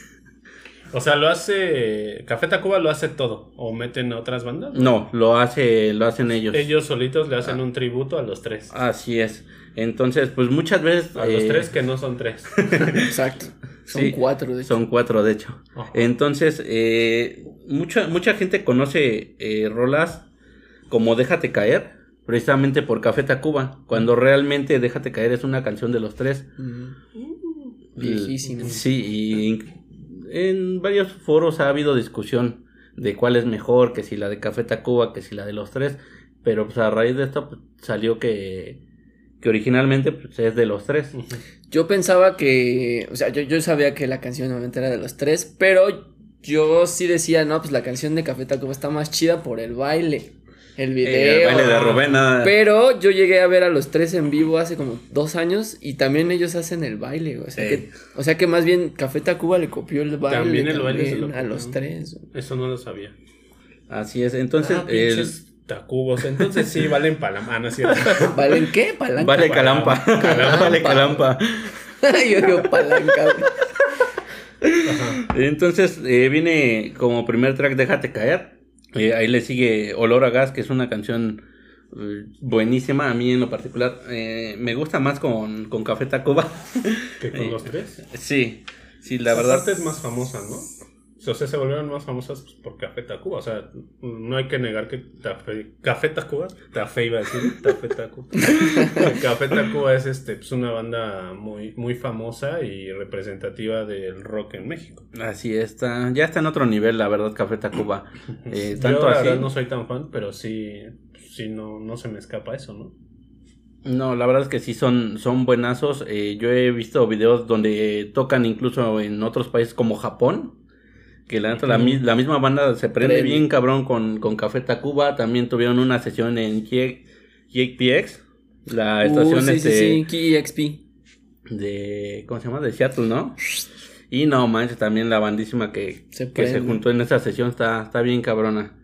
Speaker 2: O sea, lo hace. Café Tacuba lo hace todo. ¿O meten a otras bandas?
Speaker 3: No, lo hace, lo hacen ellos.
Speaker 2: Ellos solitos le
Speaker 3: Ah.
Speaker 2: hacen un tributo a los tres.
Speaker 3: Así es. Entonces, pues muchas veces.
Speaker 2: A los
Speaker 3: eh,
Speaker 2: tres que no son tres.
Speaker 1: Exacto. Son
Speaker 3: Sí,
Speaker 1: cuatro, de hecho.
Speaker 3: Son cuatro, de hecho.
Speaker 2: Ajá.
Speaker 3: Entonces, eh, mucha, mucha gente conoce eh, rolas como Déjate caer, precisamente por Café Tacuba, cuando realmente Déjate caer es una canción de los tres.
Speaker 1: Viejísimo.
Speaker 3: Sí, y en varios foros ha habido discusión de cuál es mejor, que si la de Café Tacuba, que si la de los tres, pero pues a raíz de esto pues, salió que, que originalmente pues, es de los tres.
Speaker 1: Yo pensaba que, o sea, yo, yo sabía que la canción obviamente era de los tres, pero yo sí decía, no, pues la canción de Café Tacuba está más chida por el baile, el video.
Speaker 3: Eh, el baile de Rubén.
Speaker 1: Pero yo llegué a ver a los tres en vivo hace como dos años y también ellos hacen el baile, o sea,
Speaker 3: Eh.
Speaker 1: que, o sea que más bien Café Tacuba le copió el baile
Speaker 2: También el baile se lo
Speaker 1: también a los tres.
Speaker 2: Eso no lo sabía.
Speaker 3: Así es, entonces...
Speaker 2: Ah,
Speaker 3: el-
Speaker 2: tacubos. Entonces sí, valen palamá, ¿no es cierto?
Speaker 1: ¿Valen qué? Palanca.
Speaker 3: Vale calampa.
Speaker 2: Calampa.
Speaker 3: vale calampa.
Speaker 1: yo digo palanca. güey.
Speaker 3: Entonces eh, viene como primer track Déjate caer. Eh, ahí le sigue Olor a gas, que es una canción eh, buenísima. A mí en lo particular eh, me gusta más con, con Café Tacuba.
Speaker 2: Que con
Speaker 3: Eh,
Speaker 2: los tres.
Speaker 3: sí, sí, la verdad.
Speaker 2: Aparte es más famosa, ¿no? O sea, se volvieron más famosas pues, por Café Tacuba. O sea, no hay que negar que Tafe- Café Tacuba, Tafe iba a decir, Café Tacuba. Café Tacuba es este, pues, una banda muy, muy famosa y representativa del rock en México.
Speaker 3: Así está, ya está en otro nivel, la verdad, Café Tacuba. Eh,
Speaker 2: Yo
Speaker 3: tanto
Speaker 2: la
Speaker 3: así.
Speaker 2: verdad no soy tan fan, pero sí, sí no, no se me escapa eso, ¿no?
Speaker 3: No, la verdad es que sí son, son buenazos. Eh, yo he visto videos donde tocan incluso en otros países como Japón. Que la, neta, la, mi- la misma banda se prende
Speaker 1: Prende.
Speaker 3: bien cabrón con, con Café Tacuba. También tuvieron una sesión en JPX, la estación
Speaker 1: Uh, sí,
Speaker 3: este,
Speaker 1: sí, sí,
Speaker 3: de. ¿Cómo se llama? De Seattle, ¿no? Y no manches, también la bandísima que,
Speaker 1: Se
Speaker 3: que se juntó en esa sesión está, está bien cabrona.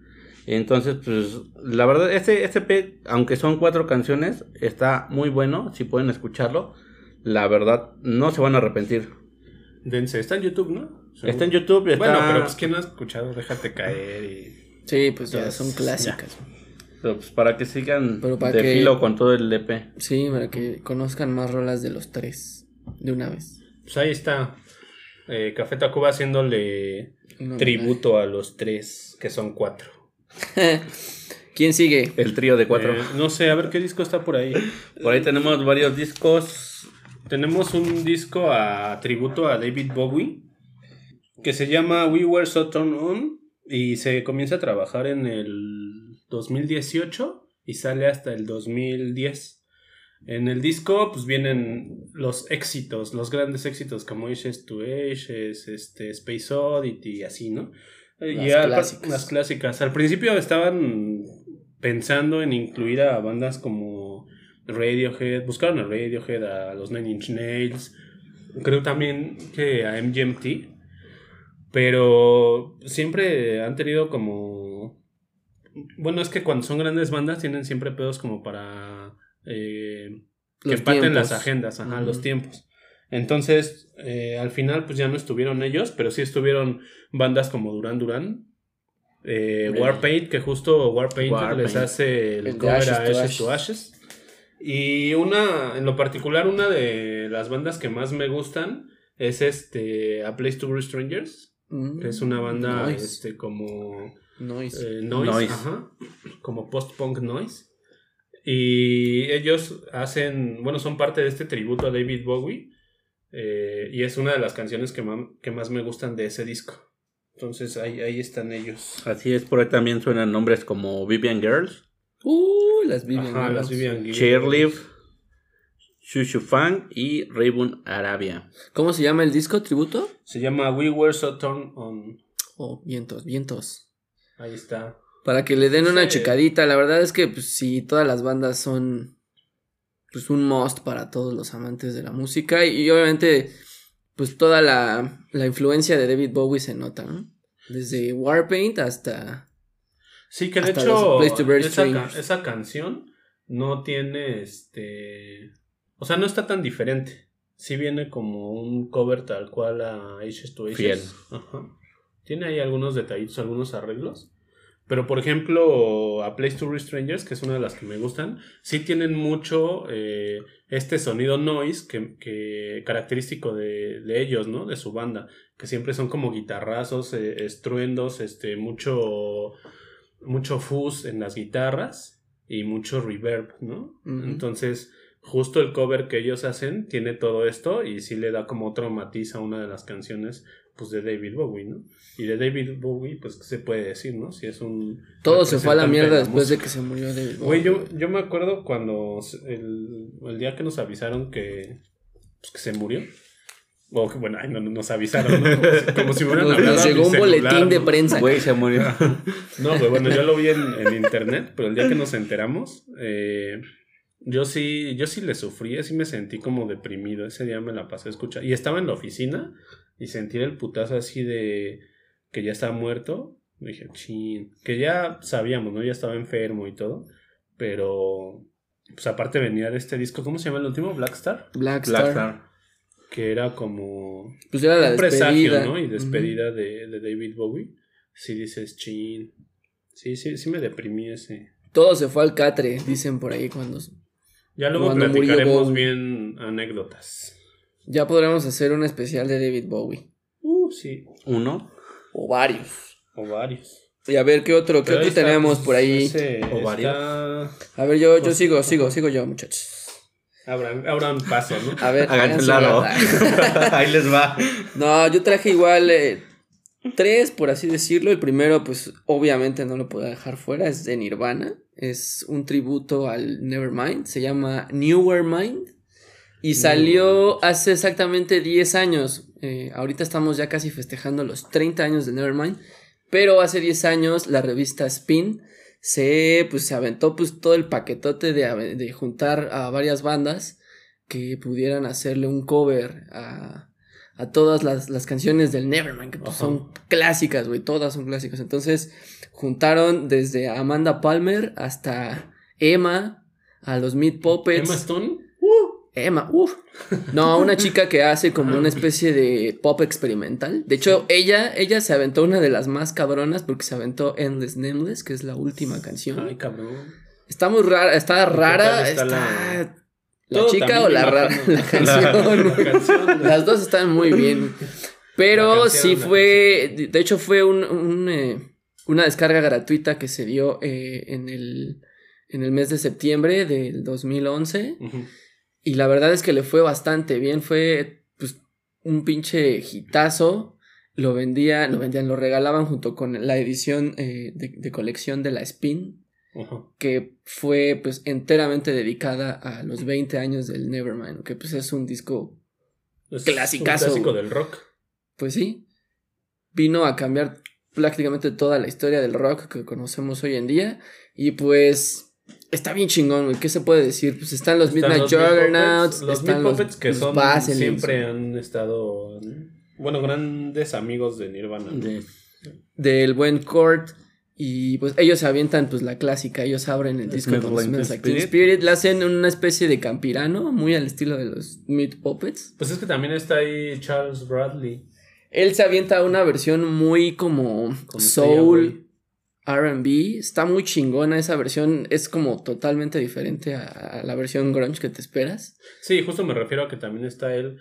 Speaker 3: Entonces, pues, la verdad, este, este P, aunque son cuatro canciones, está muy bueno, si pueden escucharlo. La verdad, no se van a arrepentir.
Speaker 2: Dense, está en YouTube, ¿no?
Speaker 3: Está en YouTube, está...
Speaker 2: Bueno, pero pues quién no ha escuchado, déjate caer y...
Speaker 1: Sí, pues ya
Speaker 2: Ya,
Speaker 1: son clásicas.
Speaker 3: pero, pues, para que sigan
Speaker 1: Pero para
Speaker 3: de
Speaker 1: que-
Speaker 3: filo con todo el EP.
Speaker 1: Sí, para que conozcan más rolas de los tres de una vez.
Speaker 2: Pues ahí está. Eh, Café Tacuba haciéndole
Speaker 1: No,
Speaker 2: tributo a los tres, que son cuatro.
Speaker 1: ¿Quién sigue?
Speaker 3: El trío de cuatro.
Speaker 2: Eh, no sé, a ver qué disco está por ahí.
Speaker 3: Por ahí tenemos varios discos.
Speaker 2: tenemos un disco a tributo a David Bowie que se llama We Were So Turned On y se comienza a trabajar en el 2018 y sale hasta el 2010. En el disco pues vienen los éxitos, los grandes éxitos como Ashes to Ashes, este, Space Oddity y así, ¿no?
Speaker 1: Las
Speaker 2: y
Speaker 1: clásicas.
Speaker 2: las clásicas. Al principio estaban pensando en incluir a bandas como Radiohead, buscaron a Radiohead, a los Nine Inch Nails, creo también que a MGMT, pero siempre han tenido como... Bueno, es que cuando son grandes bandas tienen siempre pedos como para... eh, que
Speaker 1: Los
Speaker 2: empaten
Speaker 1: tiempos.
Speaker 2: las agendas, ajá, los tiempos. Entonces, eh, al final, pues ya no estuvieron ellos, pero sí estuvieron bandas como Duran Duran, eh,
Speaker 1: Eh.
Speaker 2: Warpaint, que justo Warpaint
Speaker 3: Warpaint.
Speaker 2: les hace el, cover
Speaker 1: Ashes
Speaker 2: a
Speaker 1: to
Speaker 2: Ashes to Ashes. Y una, en lo particular, una de las bandas que más me gustan es este A Place to Brew Strangers,
Speaker 1: Mm,
Speaker 2: es una banda
Speaker 1: Noise.
Speaker 2: este como
Speaker 1: Noise.
Speaker 2: eh, noise,
Speaker 3: Noise.
Speaker 2: ajá, como post-punk noise. Y ellos hacen, bueno, son parte de este tributo a David Bowie. eh, y es una de las canciones que, que más me gustan de ese disco. Entonces ahí, ahí están ellos.
Speaker 3: Así es, por ahí también suenan nombres como Vivian Girls,
Speaker 1: Uh, las Vivian.
Speaker 2: Ajá,
Speaker 1: Girls.
Speaker 2: las Vivian Girls.
Speaker 3: Chairlift, Shushu Fang y Raven Arabia.
Speaker 1: ¿Cómo se llama el disco? ¿Tributo?
Speaker 2: Se llama We Were So Torn On.
Speaker 1: Oh, vientos, vientos.
Speaker 2: Ahí está.
Speaker 1: Para que le den una
Speaker 2: Sí.
Speaker 1: checadita. La verdad es que, pues, sí, todas las bandas son, pues, un must para todos los amantes de la música. Y, obviamente, pues, toda la, la influencia de David Bowie se nota, ¿no? Desde Warpaint hasta...
Speaker 2: Sí, que de hecho esa, esa canción no tiene este... O sea, no está tan diferente. Sí viene como un cover tal cual a Ashes to.
Speaker 3: Fiel.
Speaker 2: Ajá. Tiene ahí algunos detallitos, algunos arreglos. Pero, por ejemplo, a Place to Bury Strangers, que es una de las que me gustan, sí tienen mucho eh, este sonido noise que, que característico de, de ellos, ¿no? De su banda. Que siempre son como guitarrazos, eh, estruendos, este, mucho mucho fuzz en las guitarras y mucho reverb, ¿no? Entonces, justo el cover que ellos hacen tiene todo esto y sí le da como otro matiz a una de las canciones pues de David Bowie, ¿no? Y de David Bowie, pues qué se puede decir, ¿no? Si es un
Speaker 1: Todo se fue a la mierda
Speaker 2: de
Speaker 1: después de que se murió David Bowie.
Speaker 2: Güey, yo, yo me acuerdo cuando el, el día que nos avisaron que, pues, que se murió. O que, bueno, ay, no, no, nos avisaron, ¿no? Como si, como si hubieran
Speaker 1: Nos,
Speaker 2: hablado
Speaker 1: nos
Speaker 2: a mi
Speaker 1: llegó un
Speaker 2: celular,
Speaker 1: boletín de
Speaker 2: ¿no?
Speaker 1: prensa.
Speaker 3: Güey, se murió.
Speaker 2: No, pues bueno, yo lo vi en, en internet, pero el día que nos enteramos, eh, yo sí, yo sí le sufrí, sí me sentí como deprimido. Ese día me la pasé a escuchar. Y estaba en la oficina y sentí el putazo así de que ya estaba muerto. Dije, chin, que ya sabíamos, ¿no? Ya estaba enfermo y todo. Pero, pues aparte venía de este disco, ¿cómo se llama el último? Black Star.
Speaker 1: Black Star.
Speaker 3: Black Star.
Speaker 2: Que era como
Speaker 1: Pues era la
Speaker 2: un
Speaker 1: despedida.
Speaker 2: presagio, ¿no? Y despedida de, de David Bowie. Sí dices, chin. Sí, sí, sí me deprimí ese.
Speaker 1: Todo se fue al catre, dicen por ahí cuando...
Speaker 2: Ya luego
Speaker 1: Cuando
Speaker 2: platicaremos
Speaker 1: Bowie.
Speaker 2: bien anécdotas.
Speaker 1: Ya podremos hacer un especial de David Bowie.
Speaker 2: Uh, sí.
Speaker 3: Uno.
Speaker 1: O varios.
Speaker 2: O varios.
Speaker 1: Y a ver, ¿qué otro, qué otro
Speaker 2: está,
Speaker 1: tenemos
Speaker 2: pues,
Speaker 1: por ahí?
Speaker 3: O varios.
Speaker 2: está-
Speaker 1: A ver, yo, yo
Speaker 2: Pues,
Speaker 1: sigo, sigo, sigo yo, muchachos.
Speaker 2: Abran, abran paso, ¿no?
Speaker 1: A ver,
Speaker 3: háganse lado.
Speaker 1: la-
Speaker 3: Ahí les va.
Speaker 1: No, yo traje igual eh, tres, por así decirlo. El primero, pues obviamente no lo puedo dejar fuera, es de Nirvana. Es un tributo al Nevermind, se llama Newer Mind. Y salió hace exactamente 10 años. Eh, ahorita estamos ya casi festejando los 30 años de Nevermind. Pero hace 10 años la revista Spin se, pues, se aventó pues, todo el paquetote de, de juntar a varias bandas que pudieran hacerle un cover a, a todas las, las canciones del Nevermind, que pues, son clásicas, güey, todas son clásicas. Entonces juntaron desde Amanda Palmer hasta Emma, a los Meat Puppets.
Speaker 2: Emma Stone.
Speaker 1: Emma, uff. No, una chica que hace como una especie de pop experimental. De hecho, ella, ella se aventó una de las más cabronas porque se aventó Endless Nameless, que es la última canción.
Speaker 2: Ay, cabrón.
Speaker 1: Está muy rara, está rara, está,
Speaker 2: está
Speaker 1: la,
Speaker 2: la- Todo
Speaker 1: chica o la rara, la canción.
Speaker 2: La canción.
Speaker 1: Las dos están muy bien. Pero sí fue, de hecho fue un, un, eh, una descarga gratuita que se dio eh, en, el, en el mes de septiembre del 2011.
Speaker 2: Ujú.
Speaker 1: Y la verdad es que le fue bastante bien. Fue pues un pinche hitazo. Lo vendían, lo vendían, lo regalaban junto con la edición eh, de, de colección de la Spin.
Speaker 2: Ajá.
Speaker 1: que fue pues enteramente dedicada a los 20 años del Nevermind, que pues es un disco,
Speaker 2: Es
Speaker 1: Clasicazo,
Speaker 2: Un clásico del rock.
Speaker 1: pues sí, vino a cambiar prácticamente toda la historia del rock que conocemos hoy en día y pues está bien chingón, güey, ¿qué se puede decir? Pues están los
Speaker 2: Están
Speaker 1: Midnight
Speaker 2: los
Speaker 1: Juggernauts,
Speaker 2: Los
Speaker 1: están
Speaker 2: Puppets que
Speaker 1: los
Speaker 2: son
Speaker 1: Baselins,
Speaker 2: siempre han estado bueno, grandes amigos de Nirvana.
Speaker 3: De-
Speaker 1: del buen Kurt y pues ellos se avientan pues la clásica, ellos abren el disco con
Speaker 3: Like
Speaker 1: Smells
Speaker 3: Teen
Speaker 1: Like Teen
Speaker 3: Spirit.
Speaker 1: Spirit, le hacen una especie de campirano muy al estilo de los Meat Puppets.
Speaker 2: Pues es que también está ahí Charles Bradley.
Speaker 1: Él se avienta una versión muy como soul R&B, está muy chingona esa versión, es como totalmente diferente a, a la versión grunge que te esperas.
Speaker 2: Sí, justo me refiero a que también está él,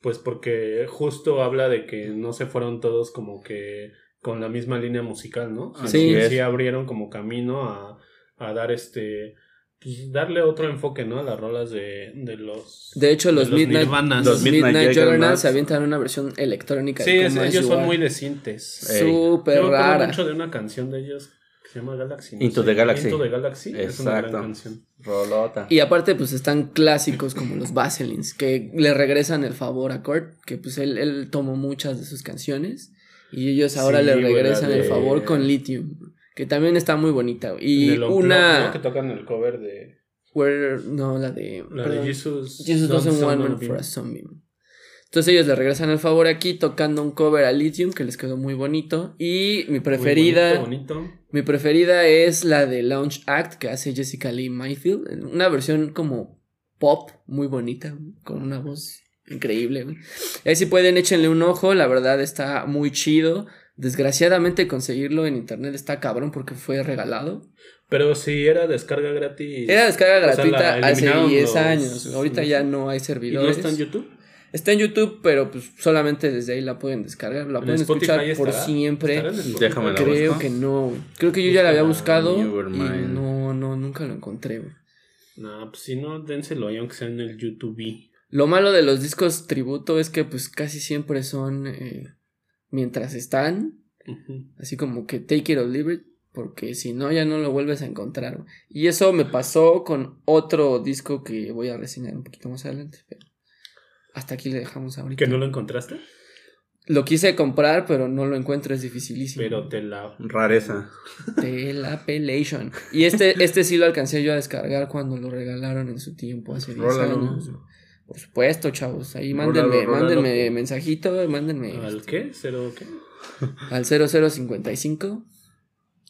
Speaker 2: pues porque justo habla de que no se fueron todos como que con la misma línea musical, ¿no? Sino
Speaker 1: Sí.
Speaker 2: abrieron como camino a, a dar este, pues darle otro enfoque, ¿no? A las rolas de, de los...
Speaker 1: De hecho, los,
Speaker 2: de
Speaker 1: Midnight,
Speaker 2: Nirvanas.
Speaker 1: los
Speaker 3: Los
Speaker 1: Midnight, Juggernauts. se avientan una versión electrónica.
Speaker 2: Sí,
Speaker 1: de
Speaker 2: es- ellos son muy decentes.
Speaker 3: Ey.
Speaker 1: Súper
Speaker 2: Yo
Speaker 1: rara.
Speaker 2: mucho de una canción de ellos que se llama Galaxy. ¿no?
Speaker 3: Into the Galaxy.
Speaker 2: Into the Galaxy. Es una gran
Speaker 3: Exacto.
Speaker 2: canción.
Speaker 3: Rolota.
Speaker 1: Y aparte, pues están clásicos como los Baselins, que le regresan el favor a Kurt, que pues él, él tomó muchas de sus canciones. Y ellos ahora
Speaker 2: Sí,
Speaker 1: le regresan
Speaker 2: la
Speaker 1: el
Speaker 2: de-
Speaker 1: favor con Lithium, que también está muy bonita. Y una.
Speaker 2: ¿no? Que tocan el cover de...
Speaker 1: Where- no, la de.
Speaker 2: La
Speaker 1: perdón.
Speaker 2: de Jesus.
Speaker 1: Jesus doesn't want man for a zombie. Entonces ellos le regresan el favor aquí tocando un cover a Lithium que les quedó muy bonito. Y mi preferida.
Speaker 2: bonito, bonito.
Speaker 1: Mi preferida es la de Launch Act que hace Jessica Lee Mayfield. Una versión como pop, muy bonita, con una voz increíble. güey. Ahí si pueden, échenle un ojo. La verdad está muy chido. Desgraciadamente conseguirlo en internet está cabrón porque fue regalado.
Speaker 2: Pero si era descarga gratis.
Speaker 1: Era descarga
Speaker 2: O sea,
Speaker 1: gratuita hace
Speaker 2: eliminaron
Speaker 1: 10
Speaker 2: los-
Speaker 1: años. Ahorita ya no hay
Speaker 2: ¿Y no
Speaker 1: servidores.
Speaker 2: está en YouTube?
Speaker 1: Está en YouTube, pero pues solamente desde ahí la pueden descargar. La
Speaker 2: ¿En
Speaker 1: pueden
Speaker 2: Spotify
Speaker 1: escuchar por siempre.
Speaker 3: Déjame la
Speaker 1: Creo
Speaker 3: busco.
Speaker 1: que no. Creo que yo ya la había buscado y no, no, nunca lo encontré. güey.
Speaker 2: No, pues si no, dénselo ahí, aunque sea en el YouTube.
Speaker 1: Lo malo de los discos tributo es que pues casi siempre son eh, mientras están, así como que take it or leave it, porque si no ya no lo vuelves a encontrar. Y eso me pasó con otro disco que voy a reseñar un poquito más adelante. pero hasta aquí le dejamos ahorita.
Speaker 2: ¿Que no lo encontraste?
Speaker 1: Lo quise comprar, pero no lo encuentro, es dificilísimo.
Speaker 2: Pero te la...
Speaker 3: Rareza.
Speaker 1: De la Pelation. Y este, este sí lo alcancé yo a descargar cuando lo regalaron en su tiempo, hace 10
Speaker 3: Rólalo.
Speaker 1: años. Por supuesto, chavos. Ahí mándenme, mándenme mensajito, mándenme
Speaker 2: ¿Al
Speaker 1: este,
Speaker 2: qué? ¿Cero qué?
Speaker 1: al 0055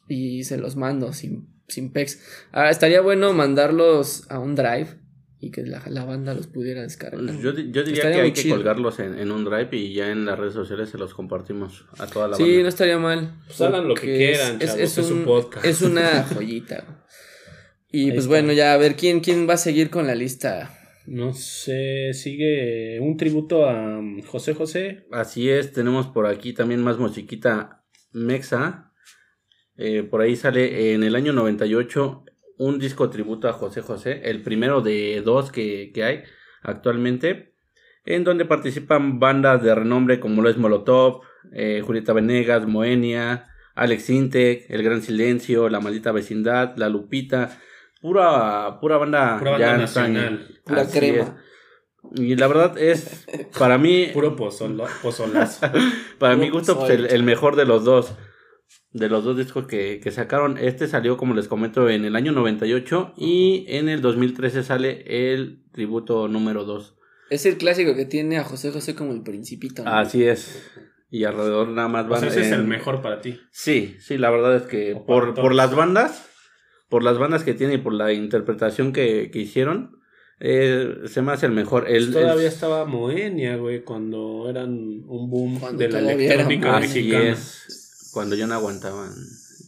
Speaker 1: y se los mando sin, sin pex. Ahora, estaría bueno mandarlos a un drive y que la, la banda los pudiera descargar.
Speaker 3: Pues Yo, di- yo diría
Speaker 1: Estaría
Speaker 3: que hay que colgarlos en, en un drive y ya en las redes sociales se los compartimos a toda la
Speaker 1: Sí,
Speaker 3: banda.
Speaker 1: no estaría mal.
Speaker 2: Pues hagan lo que quieran, chavos, es su podcast.
Speaker 1: Es una joyita. Y
Speaker 2: Ahí
Speaker 1: pues
Speaker 2: está.
Speaker 1: bueno, ya a ver quién, quién va a seguir con la lista.
Speaker 2: No sé, sigue un tributo a um, José José.
Speaker 3: Así es, tenemos por aquí también más musiquita mexa. Eh, por ahí sale en el año 98 un disco tributo a José José, el primero de dos que, que hay actualmente, en donde participan bandas de renombre como lo Molotov, eh, Julieta Venegas, Moenia, Alex Intec, El Gran Silencio, La Maldita Vecindad, La Lupita, pura, pura banda,
Speaker 2: Pura banda
Speaker 3: ya
Speaker 2: nacional.
Speaker 1: Pura crema.
Speaker 3: es. Y la verdad es, para mí,
Speaker 2: Puro pozolo, pozolazo.
Speaker 3: para mi
Speaker 1: Puro
Speaker 3: gusto, pues, el, el mejor de los dos. De los dos discos que, que sacaron. Este salió, como les comento, en el año 98. Y en el 2013 sale el tributo número 2.
Speaker 1: Es el clásico que tiene a José José como el principito. ¿no?
Speaker 3: Así es. Y alrededor nada más van.
Speaker 2: ese es el mejor para ti.
Speaker 3: Sí, sí, la verdad es que
Speaker 2: O
Speaker 3: por, por las bandas, por las bandas que tiene y por la interpretación que, que hicieron, eh, se me hace el mejor. El,
Speaker 2: Pues Todavía
Speaker 3: el-
Speaker 2: estaba Moenia, güey, cuando eran un boom
Speaker 1: Cuando
Speaker 2: de la electrónica
Speaker 3: así
Speaker 2: mexicana.
Speaker 3: es. Cuando yo no aguantaba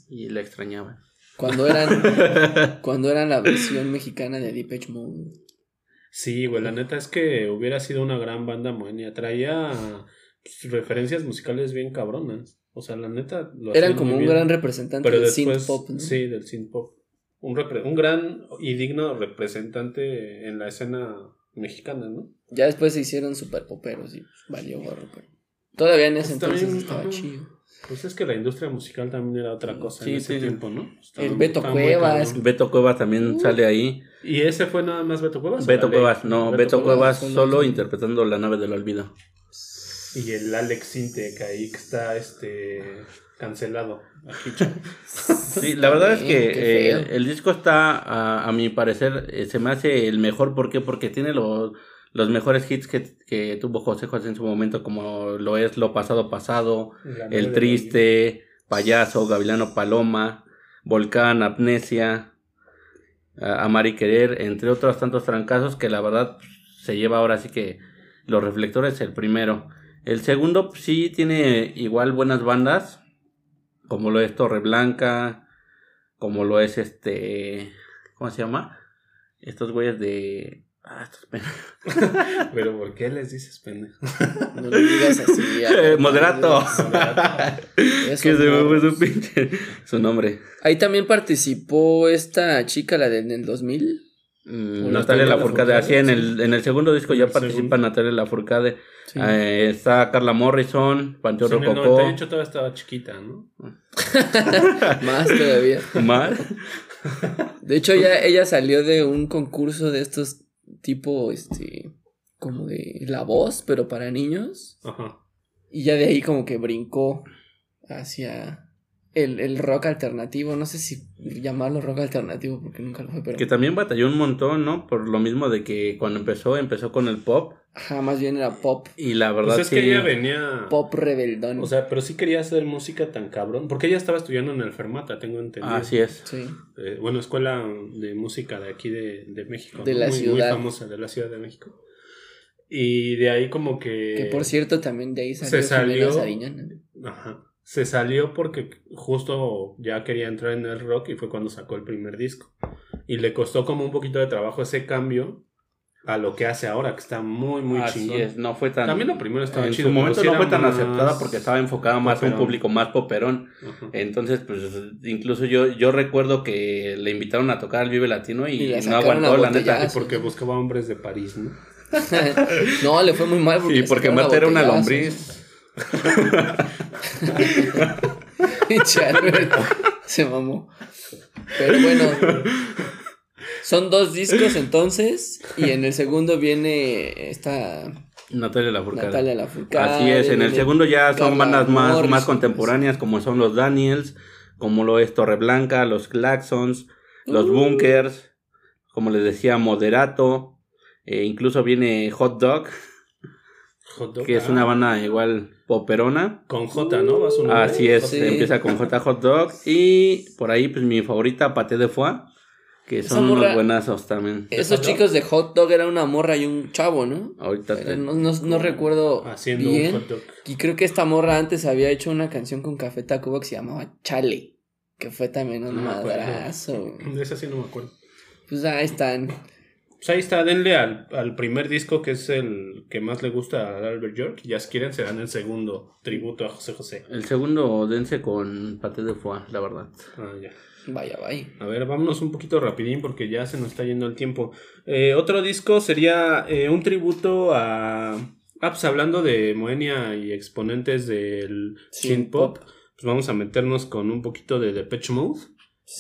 Speaker 3: y la extrañaba.
Speaker 1: Cuando eran cuando eran la versión mexicana de Depeche Mode.
Speaker 2: Sí, güey, la neta es que hubiera sido una gran banda Moenia. Traía pues, referencias musicales bien cabronas. O sea, la neta lo
Speaker 1: Eran como un
Speaker 2: bien.
Speaker 1: gran representante
Speaker 2: Pero
Speaker 1: del
Speaker 2: después,
Speaker 1: synth pop, ¿no?
Speaker 2: sí, del synth pop. Un, repre- un gran y digno representante en la escena mexicana, ¿no?
Speaker 1: Ya después se hicieron super poperos y valió gorro, pero todavía en ese
Speaker 2: Pues
Speaker 1: entonces
Speaker 2: también,
Speaker 1: estaba
Speaker 2: ajá.
Speaker 1: chido.
Speaker 2: Pues es que la industria musical también era otra cosa
Speaker 3: Sí,
Speaker 2: en ese
Speaker 3: sí.
Speaker 2: tiempo, ¿no? Estaba-
Speaker 1: El Beto Cuevas.
Speaker 3: Beto Cuevas también
Speaker 1: Uh.
Speaker 3: sale ahí.
Speaker 2: ¿Y ese fue nada más Beto Cuevas?
Speaker 3: Beto? Cuevas, no, Beto, Cuevas
Speaker 1: solo-
Speaker 3: solo interpretando la nave del olvido.
Speaker 2: Y el Alex Sintek ahí que está este cancelado.
Speaker 3: Sí, la verdad es que eh, el disco está, a, a mi parecer, eh, se me hace el mejor. ¿Por qué? Porque tiene los, los mejores hits que, que tuvo José José en su momento, como lo es Lo Pasado Pasado, El Triste, Payaso, Gavilano Paloma, Volcán, Amnesia, Amar y Querer, entre otros tantos trancazos que la verdad se lleva ahora sí que los reflectores el primero. El segundo pues, sí tiene igual buenas bandas, como lo es Torre Blanca, como lo es este, ¿cómo se llama? Estos güeyes de... Ah, estos pen-
Speaker 2: olvido. Pero ¿por qué les dices pendejo?
Speaker 1: No le digas así.
Speaker 3: Eh, moderato.
Speaker 1: Eso
Speaker 3: que se me fue su pinche su nombre.
Speaker 1: Ahí también participó esta chica, la del del 2000.
Speaker 3: Mm, Natalia Lafourcade, así en el, en el segundo disco ya participa
Speaker 2: segundo.
Speaker 3: Natalia Lafourcade.
Speaker 1: Sí.
Speaker 3: Eh, está Carla Morrison, Panteón
Speaker 2: Sí, en el
Speaker 3: Rococó.
Speaker 2: 98 todavía estaba chiquita, ¿no?
Speaker 1: Más todavía.
Speaker 3: Más.
Speaker 1: De hecho, ya ella salió de un concurso de estos tipo, este, como de la voz, pero para niños.
Speaker 2: Ajá.
Speaker 1: Y ya de ahí como que brincó hacia el, el rock alternativo. No sé si llamarlo rock alternativo porque nunca lo fue, pero...
Speaker 3: Que también batalló un montón, ¿no? Por lo mismo de que cuando empezó, empezó con el pop.
Speaker 1: Ajá, más bien era pop.
Speaker 3: Y la verdad
Speaker 2: Pues es
Speaker 3: sí.
Speaker 2: que ella venía.
Speaker 1: Pop rebeldón.
Speaker 2: O sea, pero sí quería hacer música tan cabrón. Porque ella estaba estudiando en el Fermata, tengo entendido.
Speaker 3: Así es.
Speaker 1: sí.
Speaker 2: Eh, bueno, escuela de música de aquí de, de México.
Speaker 1: De
Speaker 2: ¿no?
Speaker 1: la
Speaker 2: muy,
Speaker 1: ciudad.
Speaker 2: Muy famosa, de la Ciudad de México. Y de ahí como que...
Speaker 1: Que por cierto también de ahí salió,
Speaker 2: se salió-. Ajá. Se salió porque justo ya quería entrar en el rock y fue cuando sacó el primer disco. Y le costó como un poquito de trabajo ese cambio a lo que hace ahora, que está muy, muy
Speaker 3: Así
Speaker 2: chingón.
Speaker 3: es, no fue tan.
Speaker 2: También lo primero estaba
Speaker 3: en
Speaker 2: chido,
Speaker 3: su
Speaker 2: pero
Speaker 3: momento
Speaker 2: sí
Speaker 3: no fue tan
Speaker 2: más
Speaker 3: aceptada porque estaba enfocada más a un
Speaker 2: poperón.
Speaker 3: público más poperón. Entonces, pues, incluso yo, yo recuerdo que le invitaron a tocar al Vive Latino y,
Speaker 1: Y
Speaker 3: no aguantó, la neta.
Speaker 2: Porque buscaba hombres de París, ¿no?
Speaker 1: no, le fue muy mal.
Speaker 3: Porque
Speaker 1: sacaron a
Speaker 3: Marta era una lombriz.
Speaker 1: Albert, Se mamó. Pero bueno. Son dos discos entonces. Y en el segundo viene esta
Speaker 3: Natalia Lafourcade.
Speaker 1: Natalia Lafourcade.
Speaker 3: Así es, en el segundo ya son bandas más, más contemporáneas como son los Daniels, como lo es Torreblanca, los Claxons, los
Speaker 1: Uh.
Speaker 3: Bunkers, como les decía, Moderato, e incluso viene Hot Dog,
Speaker 2: Hot Dog,
Speaker 3: que es
Speaker 2: ah,
Speaker 3: una banda igual poperona.
Speaker 2: Con J, ¿no?
Speaker 3: Así es,
Speaker 1: Sí.
Speaker 3: empieza con J Hot Dog y por ahí pues mi favorita Paté de Foie, que
Speaker 1: Esa
Speaker 3: son unos buenazos también.
Speaker 1: Esos chicos de Hot Dog era una morra y un chavo, ¿no?
Speaker 3: Ahorita
Speaker 1: Pero
Speaker 3: te-
Speaker 1: no, no- no recuerdo
Speaker 2: Haciendo
Speaker 1: bien.
Speaker 2: un hot dog.
Speaker 1: Y creo que esta morra antes había hecho una canción con Café Tacuba que se llamaba Chale. Que fue también un
Speaker 2: No me acuerdo.
Speaker 1: madrazo.
Speaker 2: De esa sí no me acuerdo.
Speaker 1: Pues ahí están.
Speaker 2: Pues ahí está, denle al, al primer disco que es el que más le gusta a Albert York. Ya si quieren, se dan el segundo tributo a José José.
Speaker 3: El segundo dense con Paté de Foie, la verdad.
Speaker 2: Ah, ya.
Speaker 1: Vaya, vaya.
Speaker 2: A ver, vámonos un poquito rapidín porque ya se nos está yendo el tiempo. Eh, otro disco sería eh, un tributo a... Ah, pues hablando de Moenia y exponentes del synth pop, pues vamos a meternos con un poquito de Depeche Mode.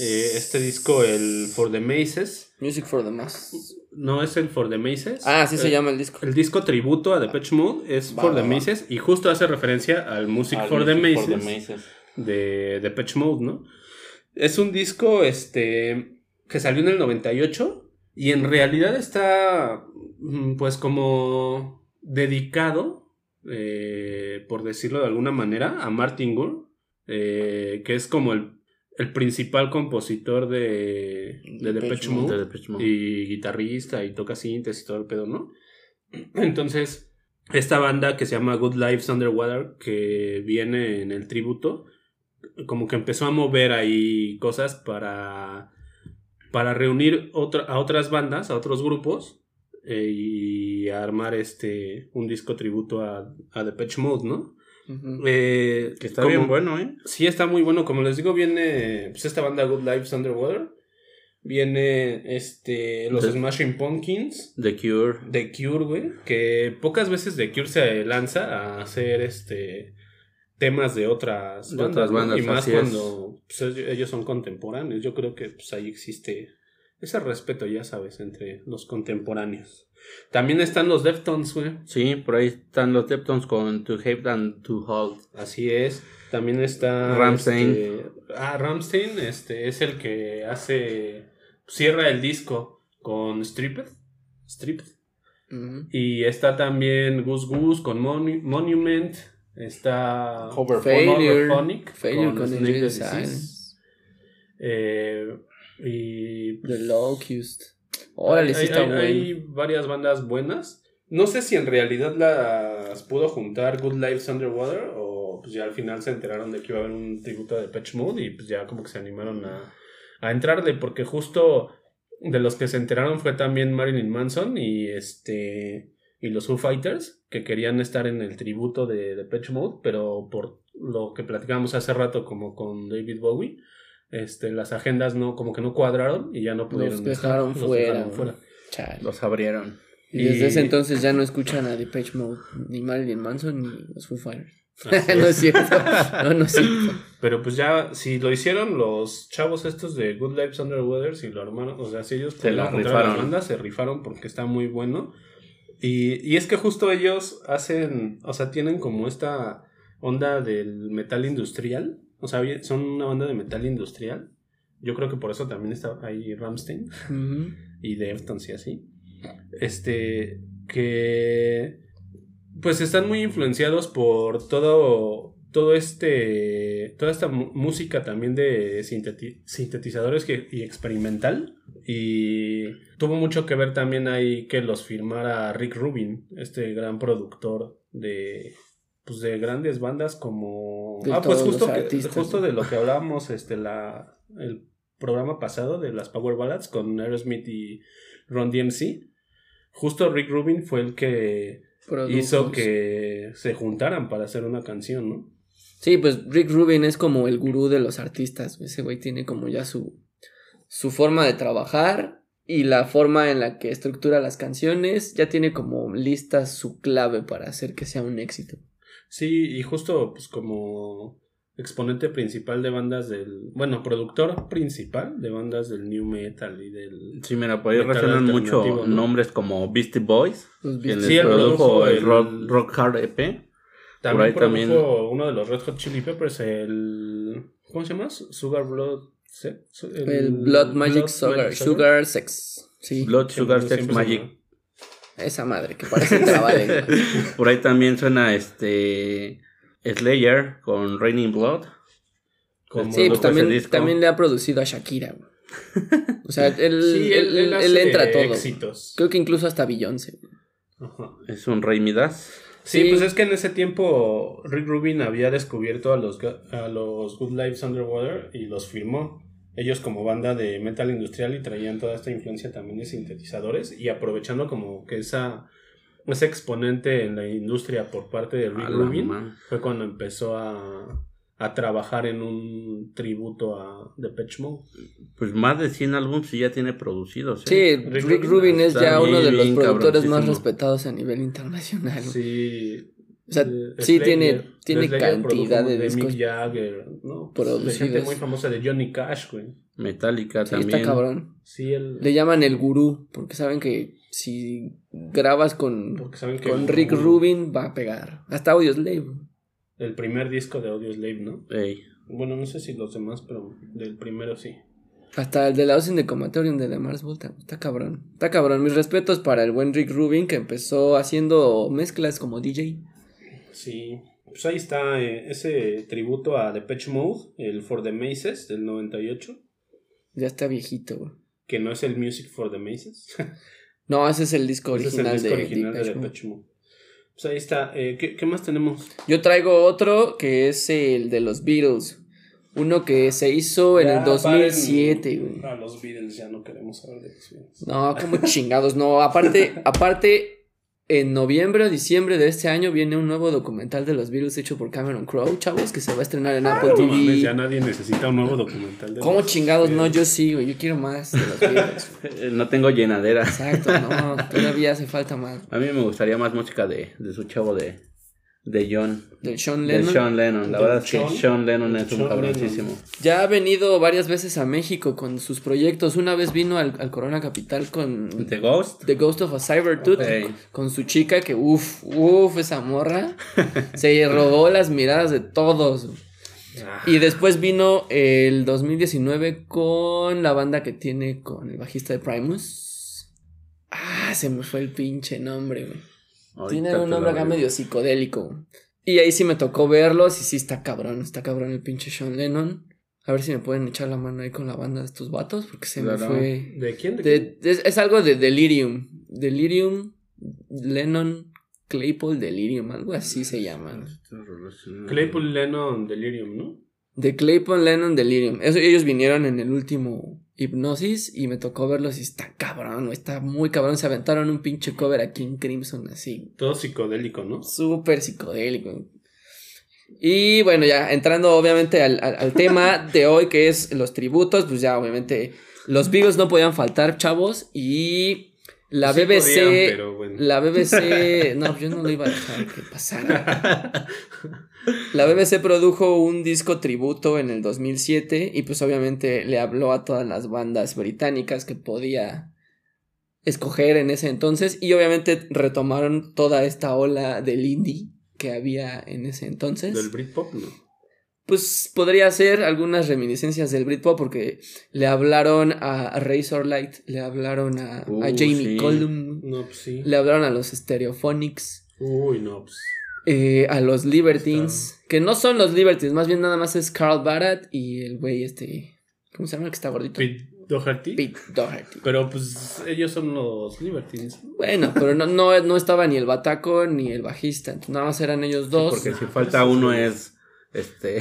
Speaker 2: Eh, este disco, el For the Maces,
Speaker 1: Music for the Mass.
Speaker 2: No es el For the Maces.
Speaker 1: Ah, así se
Speaker 2: Eh,
Speaker 1: llama el disco.
Speaker 2: El disco tributo a Depeche Mode es
Speaker 1: Va,
Speaker 2: For
Speaker 1: va,
Speaker 2: the
Speaker 1: va.
Speaker 2: Maces y justo hace referencia al Music
Speaker 3: Al
Speaker 2: for the
Speaker 3: Music
Speaker 2: Maces
Speaker 3: for the Maces.
Speaker 2: de Depeche Mode, ¿no? Es un disco este que salió en el 98 y en realidad está mm, pues como dedicado eh, por decirlo de alguna manera a Martin Gore eh, que es como el, el principal compositor de, de
Speaker 1: Depeche
Speaker 2: Depeche
Speaker 1: Mode.
Speaker 3: Depeche
Speaker 2: y guitarrista y toca sintes y todo el pedo, ¿no? Entonces, esta banda que se llama Good Lives Underwater, que viene en el tributo, como que empezó a mover ahí cosas para, para reunir otra- a otras bandas, a otros grupos, eh, y armar este un disco tributo a, a Depeche Mode, ¿no? Eh,
Speaker 3: Que está
Speaker 2: como-
Speaker 3: bien bueno, ¿eh?
Speaker 2: Sí, está muy bueno. Como les digo, viene pues, esta banda Good Lives Underwater. Viene este, los
Speaker 3: The-
Speaker 2: Smashing Pumpkins.
Speaker 3: The Cure.
Speaker 2: The Cure, güey. Que pocas veces The Cure se lanza a hacer este temas de otras
Speaker 3: De
Speaker 2: bandas.
Speaker 3: otras
Speaker 2: ¿no?
Speaker 3: bandas,
Speaker 2: Y más cuando pues, ellos- ellos son contemporáneos. Yo creo que pues, ahí existe ese respeto, ya sabes, entre los contemporáneos. También están los Deftones, güey.
Speaker 3: Sí, por ahí están los Deftones con To Hate and To Hold.
Speaker 2: Así es. También está.
Speaker 3: Rammstein.
Speaker 2: este, ah, Ramstein este, es el que hace. Cierra el disco con Stripped. Stripped. Y está también Goose Goose con Monu- Monument. Está
Speaker 1: Failure.
Speaker 2: Hoverphonic
Speaker 1: Failure con
Speaker 2: Snake
Speaker 1: the
Speaker 2: the Disease. Eh, y.
Speaker 1: The Locust. Órale, sí
Speaker 2: hay,
Speaker 1: está
Speaker 2: hay-
Speaker 1: bueno.
Speaker 2: hay varias bandas buenas. No sé si en realidad las pudo juntar Good Lives Underwater o pues ya al final se enteraron de que iba a haber un tributo de Patch Mode y pues ya como que se animaron a, a entrarle porque justo de los que se enteraron fue también Marilyn Manson y este y los Foo Fighters que querían estar en el tributo de, de Patch Mode pero por lo que platicábamos hace rato como con David Bowie este las agendas no como que no cuadraron y ya no pudieron
Speaker 1: dejaron
Speaker 2: Los
Speaker 1: fuera,
Speaker 2: dejaron fuera.
Speaker 1: Chale.
Speaker 3: Los abrieron.
Speaker 1: Y desde ese entonces ya no escuchan a Depeche Mode, ni Marilyn Manson, ni los Foo Fighters.
Speaker 2: Así
Speaker 1: no
Speaker 2: es.
Speaker 1: cierto. No, no es cierto.
Speaker 2: Pero pues ya, si lo hicieron los chavos estos de Good Lives Underwater, si lo armaron, o sea, si ellos
Speaker 3: Se la rifaron.
Speaker 2: bandas, se rifaron porque está muy bueno. Y, y es que justo ellos hacen, o sea, tienen como esta onda del metal industrial. O sea, son una banda de metal industrial. Yo creo que por eso también está ahí Ramstein
Speaker 1: Ujú.
Speaker 2: y Deftones y así. Este, que pues están muy influenciados por todo, todo este, toda esta música también de sinteti- sintetizadores que, y experimental. Y tuvo mucho que ver también ahí que los firmara Rick Rubin, este gran productor de, pues de grandes bandas como...
Speaker 1: De
Speaker 2: ah, pues justo,
Speaker 1: los
Speaker 2: que-
Speaker 1: artistas,
Speaker 2: justo
Speaker 1: ¿no?
Speaker 2: de lo que hablábamos, este, la, el programa pasado de las Power Ballads con Aerosmith y Ron DMC. Justo Rick Rubin fue el que hizo que se juntaran para hacer una canción, ¿no?
Speaker 1: Sí, pues Rick Rubin es como el gurú de los artistas. Ese güey tiene como ya su, su forma de trabajar y la forma en la que estructura las canciones. Ya tiene como lista su clave para hacer que sea un éxito.
Speaker 2: Sí, y justo pues como exponente principal de bandas del, bueno, productor principal de bandas del new metal y del
Speaker 3: Sí, mira, por ahí resuenan mucho nombres como Beastie Boys, quien les
Speaker 2: Sí, él
Speaker 3: produjo el
Speaker 2: el-
Speaker 3: rock, rock Hard EP.
Speaker 2: también
Speaker 3: ahí
Speaker 2: produjo
Speaker 3: también-
Speaker 2: uno de los Red Hot Chili Peppers, el ¿cómo se llama? Sugar Blood
Speaker 1: El Blood Magic Sugar, Sugar Sex. Sí,
Speaker 3: Blood Sugar Sex
Speaker 2: se
Speaker 3: Magic.
Speaker 1: Esa madre que parece trabalenguas.
Speaker 3: Por ahí también suena este Slayer con Raining Blood.
Speaker 2: Como
Speaker 1: Sí, pues también, también le ha producido a Shakira. O sea, él,
Speaker 2: Sí,
Speaker 1: él, él- entra a todo.
Speaker 2: éxitos.
Speaker 1: Creo que incluso hasta Beyoncé.
Speaker 2: Ajá.
Speaker 3: Es un Rey Midas.
Speaker 2: Sí,
Speaker 1: Sí.
Speaker 2: pues es que en ese tiempo Rick Rubin había descubierto a los, a los Good Lives Underwater y los firmó. Ellos como banda de metal industrial y traían toda esta influencia también de sintetizadores y aprovechando como que esa ese exponente en la industria por parte de Rick Rubin fue cuando empezó a, a trabajar en un tributo a Depeche Mode.
Speaker 3: Pues más de 100 álbumes sí ya tiene producidos.
Speaker 1: Sí,
Speaker 3: ¿eh?
Speaker 1: Rick,
Speaker 2: Rick
Speaker 1: Rubin es ya uno de los productores más respetados a nivel internacional.
Speaker 2: Sí.
Speaker 1: O sea,
Speaker 2: eh,
Speaker 1: sí
Speaker 2: Slayer.
Speaker 1: tiene, tiene cantidad
Speaker 2: produjo
Speaker 1: de discos.
Speaker 2: Mick Jagger, ¿no?
Speaker 1: producidos.
Speaker 2: De gente muy famosa de Johnny Cash, güey.
Speaker 3: Metallica
Speaker 1: Sí,
Speaker 3: también.
Speaker 1: está cabrón.
Speaker 2: Sí, el...
Speaker 1: Le llaman el gurú, porque saben que si grabas con,
Speaker 2: Porque saben que
Speaker 1: con Rick Rubin va a pegar. Hasta Audioslave. güey.
Speaker 2: El primer disco de Audioslave, ¿no?
Speaker 3: Ey.
Speaker 2: Bueno, no sé si los demás, pero del primero sí.
Speaker 1: Hasta el de la Ocean de Comatorium de la Mars Volta. Está cabrón. Está cabrón. Mis respetos para el buen Rick Rubin que empezó haciendo mezclas como DJ.
Speaker 2: Sí. Pues ahí está eh, ese tributo a Depeche Mode, el For the Maces del 98,
Speaker 1: Ya está viejito, güey.
Speaker 2: que no es el Music for the Maces.
Speaker 1: No, ese es el disco
Speaker 2: Ese es el
Speaker 1: original,
Speaker 2: disco
Speaker 1: de,
Speaker 2: original de
Speaker 1: Depeche.
Speaker 2: Depeche Mode. Pues ahí está. Eh, ¿qué, qué más tenemos?
Speaker 1: Yo traigo otro que es el de los Beatles. Uno que se hizo en
Speaker 2: Ya,
Speaker 1: el 2007,
Speaker 2: paren.
Speaker 1: güey.
Speaker 2: A los Beatles ya no queremos hablar de los Beatles.
Speaker 1: No, como chingados, no. Aparte, aparte, en noviembre o diciembre de este año viene un nuevo documental de los Beatles hecho por Cameron Crowe, chavos, que se va a estrenar en Apple
Speaker 2: No
Speaker 1: TV.
Speaker 2: mames, ya nadie necesita un nuevo documental. de
Speaker 1: ¿Cómo
Speaker 2: los
Speaker 1: chingados? No, yo sí, güey. Yo quiero más de los Beatles.
Speaker 3: Eh, No tengo llenadera.
Speaker 1: Exacto, no. Todavía hace falta más.
Speaker 3: A mí me gustaría más música de, de su chavo de, de John.
Speaker 1: Del Sean
Speaker 3: De
Speaker 1: Lennon.
Speaker 3: Sean Lennon. La
Speaker 2: ¿De
Speaker 3: verdad es que
Speaker 2: Sean?
Speaker 3: Lennon es un cabroncísimo.
Speaker 1: Ya ha venido varias veces a México con sus proyectos. Una vez vino al, al Corona Capital con
Speaker 3: The Ghost.
Speaker 1: The Ghost of a Cybertooth.
Speaker 3: Ok.
Speaker 1: Con su chica que, uff, uff, esa morra. se robó las miradas de todos.
Speaker 2: Ah,
Speaker 1: Y después vino el 2019 con la banda que tiene con el bajista de Primus. Ah, se me fue el pinche nombre, güey.
Speaker 3: Ahorita
Speaker 1: Tiene
Speaker 3: te
Speaker 1: un nombre acá medio psicodélico. Y ahí sí me tocó verlos y sí está cabrón, está cabrón el pinche Sean Lennon. A ver si me pueden echar la mano ahí con la banda de estos vatos porque se me
Speaker 3: Claro.
Speaker 1: fue...
Speaker 2: ¿De quién? ¿De
Speaker 1: De- es, es algo de Delirium. Delirium, Lennon, Claypool, Delirium, algo así se llama.
Speaker 2: Claypool Lennon Delirium, ¿no?
Speaker 1: De Claypool, Lennon, Delirium. Eso, ellos vinieron en el último Hipnosis y me tocó verlos y está cabrón, está muy cabrón. Se aventaron un pinche cover aquí en Crimson así.
Speaker 2: Todo psicodélico, ¿no?
Speaker 1: Súper psicodélico. Y bueno, ya entrando obviamente al, al- al tema de hoy que es los tributos, pues ya obviamente los Beatles no podían faltar, chavos. Y la
Speaker 2: Sí
Speaker 1: BBC...
Speaker 2: podían, pero bueno.
Speaker 1: La BBC... No, yo no lo iba a dejar que pasara. La BBC produjo un disco tributo en el 2007 y pues obviamente le habló a todas las bandas británicas que podía escoger en ese entonces y obviamente retomaron toda esta ola del indie que había en ese entonces.
Speaker 2: Del Britpop, ¿no?
Speaker 1: Pues podría ser algunas reminiscencias del Britpop porque le hablaron a Razorlight, le hablaron a, a Jamie
Speaker 3: sí.
Speaker 1: Cullum,
Speaker 2: No, pues sí.
Speaker 1: le hablaron a los Stereophonics.
Speaker 2: Uy, no, pues.
Speaker 1: Eh, a los Libertines, que no son los Libertines, más bien nada más es Carl Barat y el güey este, ¿cómo se llama el que está gordito?
Speaker 2: Pete Doherty.
Speaker 1: Pete Doherty.
Speaker 2: Pero pues ellos son los Libertines.
Speaker 1: Bueno, pero no, no, no estaba ni el bataco ni el bajista, entonces nada más eran ellos dos.
Speaker 3: Porque si falta uno es este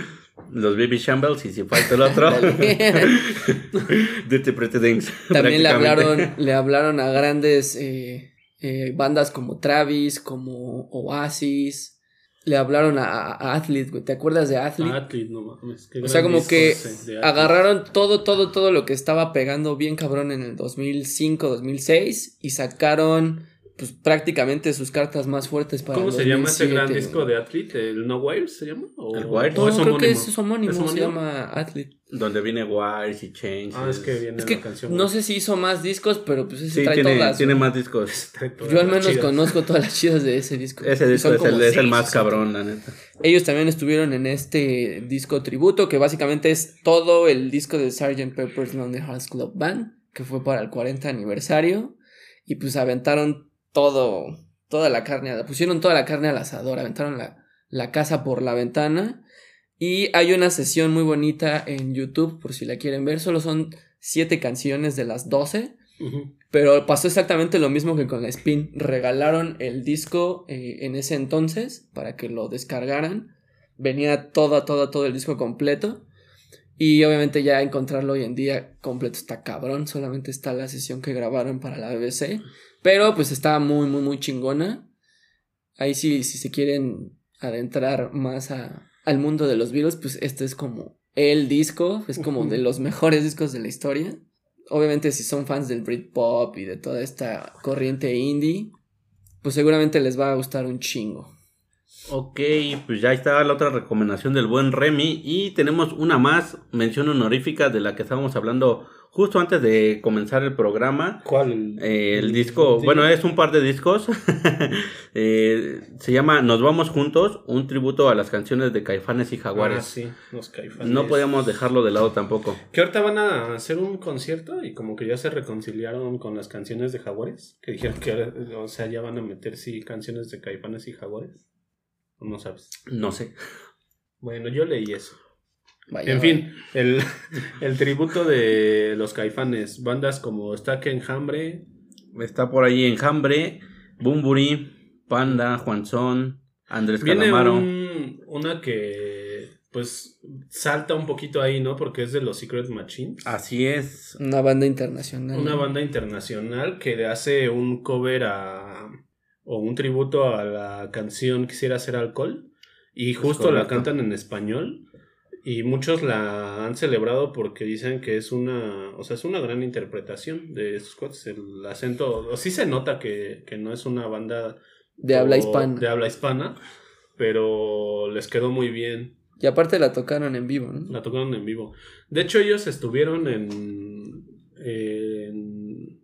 Speaker 3: los Baby Shambles y si falta el otro Dirty Pretty Things.
Speaker 1: También le hablaron, le hablaron a grandes eh, eh, bandas como Travis, como Oasis, le hablaron a, a- Athlete, güey, ¿te acuerdas de Athlete?
Speaker 2: Athlete, no mames. qué
Speaker 1: O sea, como que
Speaker 2: Athlete.
Speaker 1: agarraron todo, todo, todo lo que estaba pegando bien cabrón en el 2005, 2006 y sacaron pues prácticamente sus cartas más fuertes para
Speaker 2: ¿Cómo se llama ese
Speaker 1: 2007,
Speaker 2: gran disco de Athlete? ¿El No Wires se llama? ¿O-
Speaker 3: El Wires.
Speaker 2: o
Speaker 1: No,
Speaker 2: es
Speaker 1: creo que
Speaker 2: homónimo?
Speaker 1: es homónimo,
Speaker 2: ¿Es
Speaker 1: se llama Athlete.
Speaker 3: Donde viene Wires y Changes.
Speaker 2: Ah, es que viene
Speaker 1: Es que
Speaker 2: la canción.
Speaker 1: no sé si hizo más discos, pero pues ese
Speaker 3: Sí,
Speaker 1: trae
Speaker 3: tiene,
Speaker 1: todas.
Speaker 3: tiene más discos.
Speaker 1: Yo al menos
Speaker 2: chidas.
Speaker 1: conozco todas las chidas de ese disco.
Speaker 3: Ese disco es el, es el más cabrón, la neta.
Speaker 1: Ellos también estuvieron en este disco tributo, que básicamente es todo el disco de Sgt. Pepper's Lonely Hearts Club Band, que fue para el 40 aniversario. Y pues aventaron todo, toda la carne, pusieron toda la carne al asador, aventaron la, la casa por la ventana. Y hay una sesión muy bonita en YouTube, por si la quieren ver. Solo son siete canciones de las 12.
Speaker 2: Ujú.
Speaker 1: Pero pasó exactamente lo mismo que con la Spin. Regalaron el disco eh, en ese entonces para que lo descargaran. Venía todo, todo, todo el disco completo. Y obviamente ya encontrarlo hoy en día completo está cabrón. Solamente está la sesión que grabaron para la BBC. Pero pues está muy, muy, muy chingona. Ahí sí, si se quieren adentrar más a- al mundo de los Beatles, pues este es como el disco. Es como de los mejores discos de la historia. Obviamente si son fans del Britpop y de toda esta corriente indie, pues seguramente les va a gustar un chingo.
Speaker 3: Ok, pues ya está la otra recomendación del buen Remy. Y tenemos una más, mención honorífica de la que estábamos hablando justo antes de comenzar el programa.
Speaker 2: ¿Cuál?
Speaker 3: Eh, el disco, bueno, es un par de discos. Eh, se llama Nos vamos juntos, un tributo a las canciones de Caifanes y
Speaker 2: Ah,
Speaker 3: Jaguares.
Speaker 2: sí, los caifanes.
Speaker 3: no podíamos dejarlo de lado tampoco.
Speaker 2: Que ahorita van a hacer un concierto y como que ya se reconciliaron con las canciones de Jaguares. Que dijeron que, ahora, o sea, ya van a meter, sí, canciones de Caifanes y Jaguares. ¿O no sabes?
Speaker 3: No sé.
Speaker 2: Bueno, yo leí eso.
Speaker 1: Vaya,
Speaker 2: En fin, el, el tributo de los Caifanes, bandas como Stack Enjambre,
Speaker 3: Está por ahí Enjambre, Bumburi, Panda, Juanzón, Andrés
Speaker 2: Viene
Speaker 3: Calamaro.
Speaker 2: un- una que pues salta un poquito ahí, ¿no? Porque es de los Secret Machines.
Speaker 3: Así es.
Speaker 1: Una banda internacional.
Speaker 2: Una banda internacional que le hace un cover a, o un tributo a la canción Quisiera ser alcohol y justo la cantan en español y muchos la han celebrado porque dicen que es una, o sea, es una gran interpretación de estos cuates, el acento, o sí se nota que, que no es una banda
Speaker 1: De habla hispana.
Speaker 2: de habla hispana, pero les quedó muy bien.
Speaker 1: Y aparte la tocaron en vivo, ¿no?
Speaker 2: La tocaron en vivo. De hecho, ellos estuvieron en, en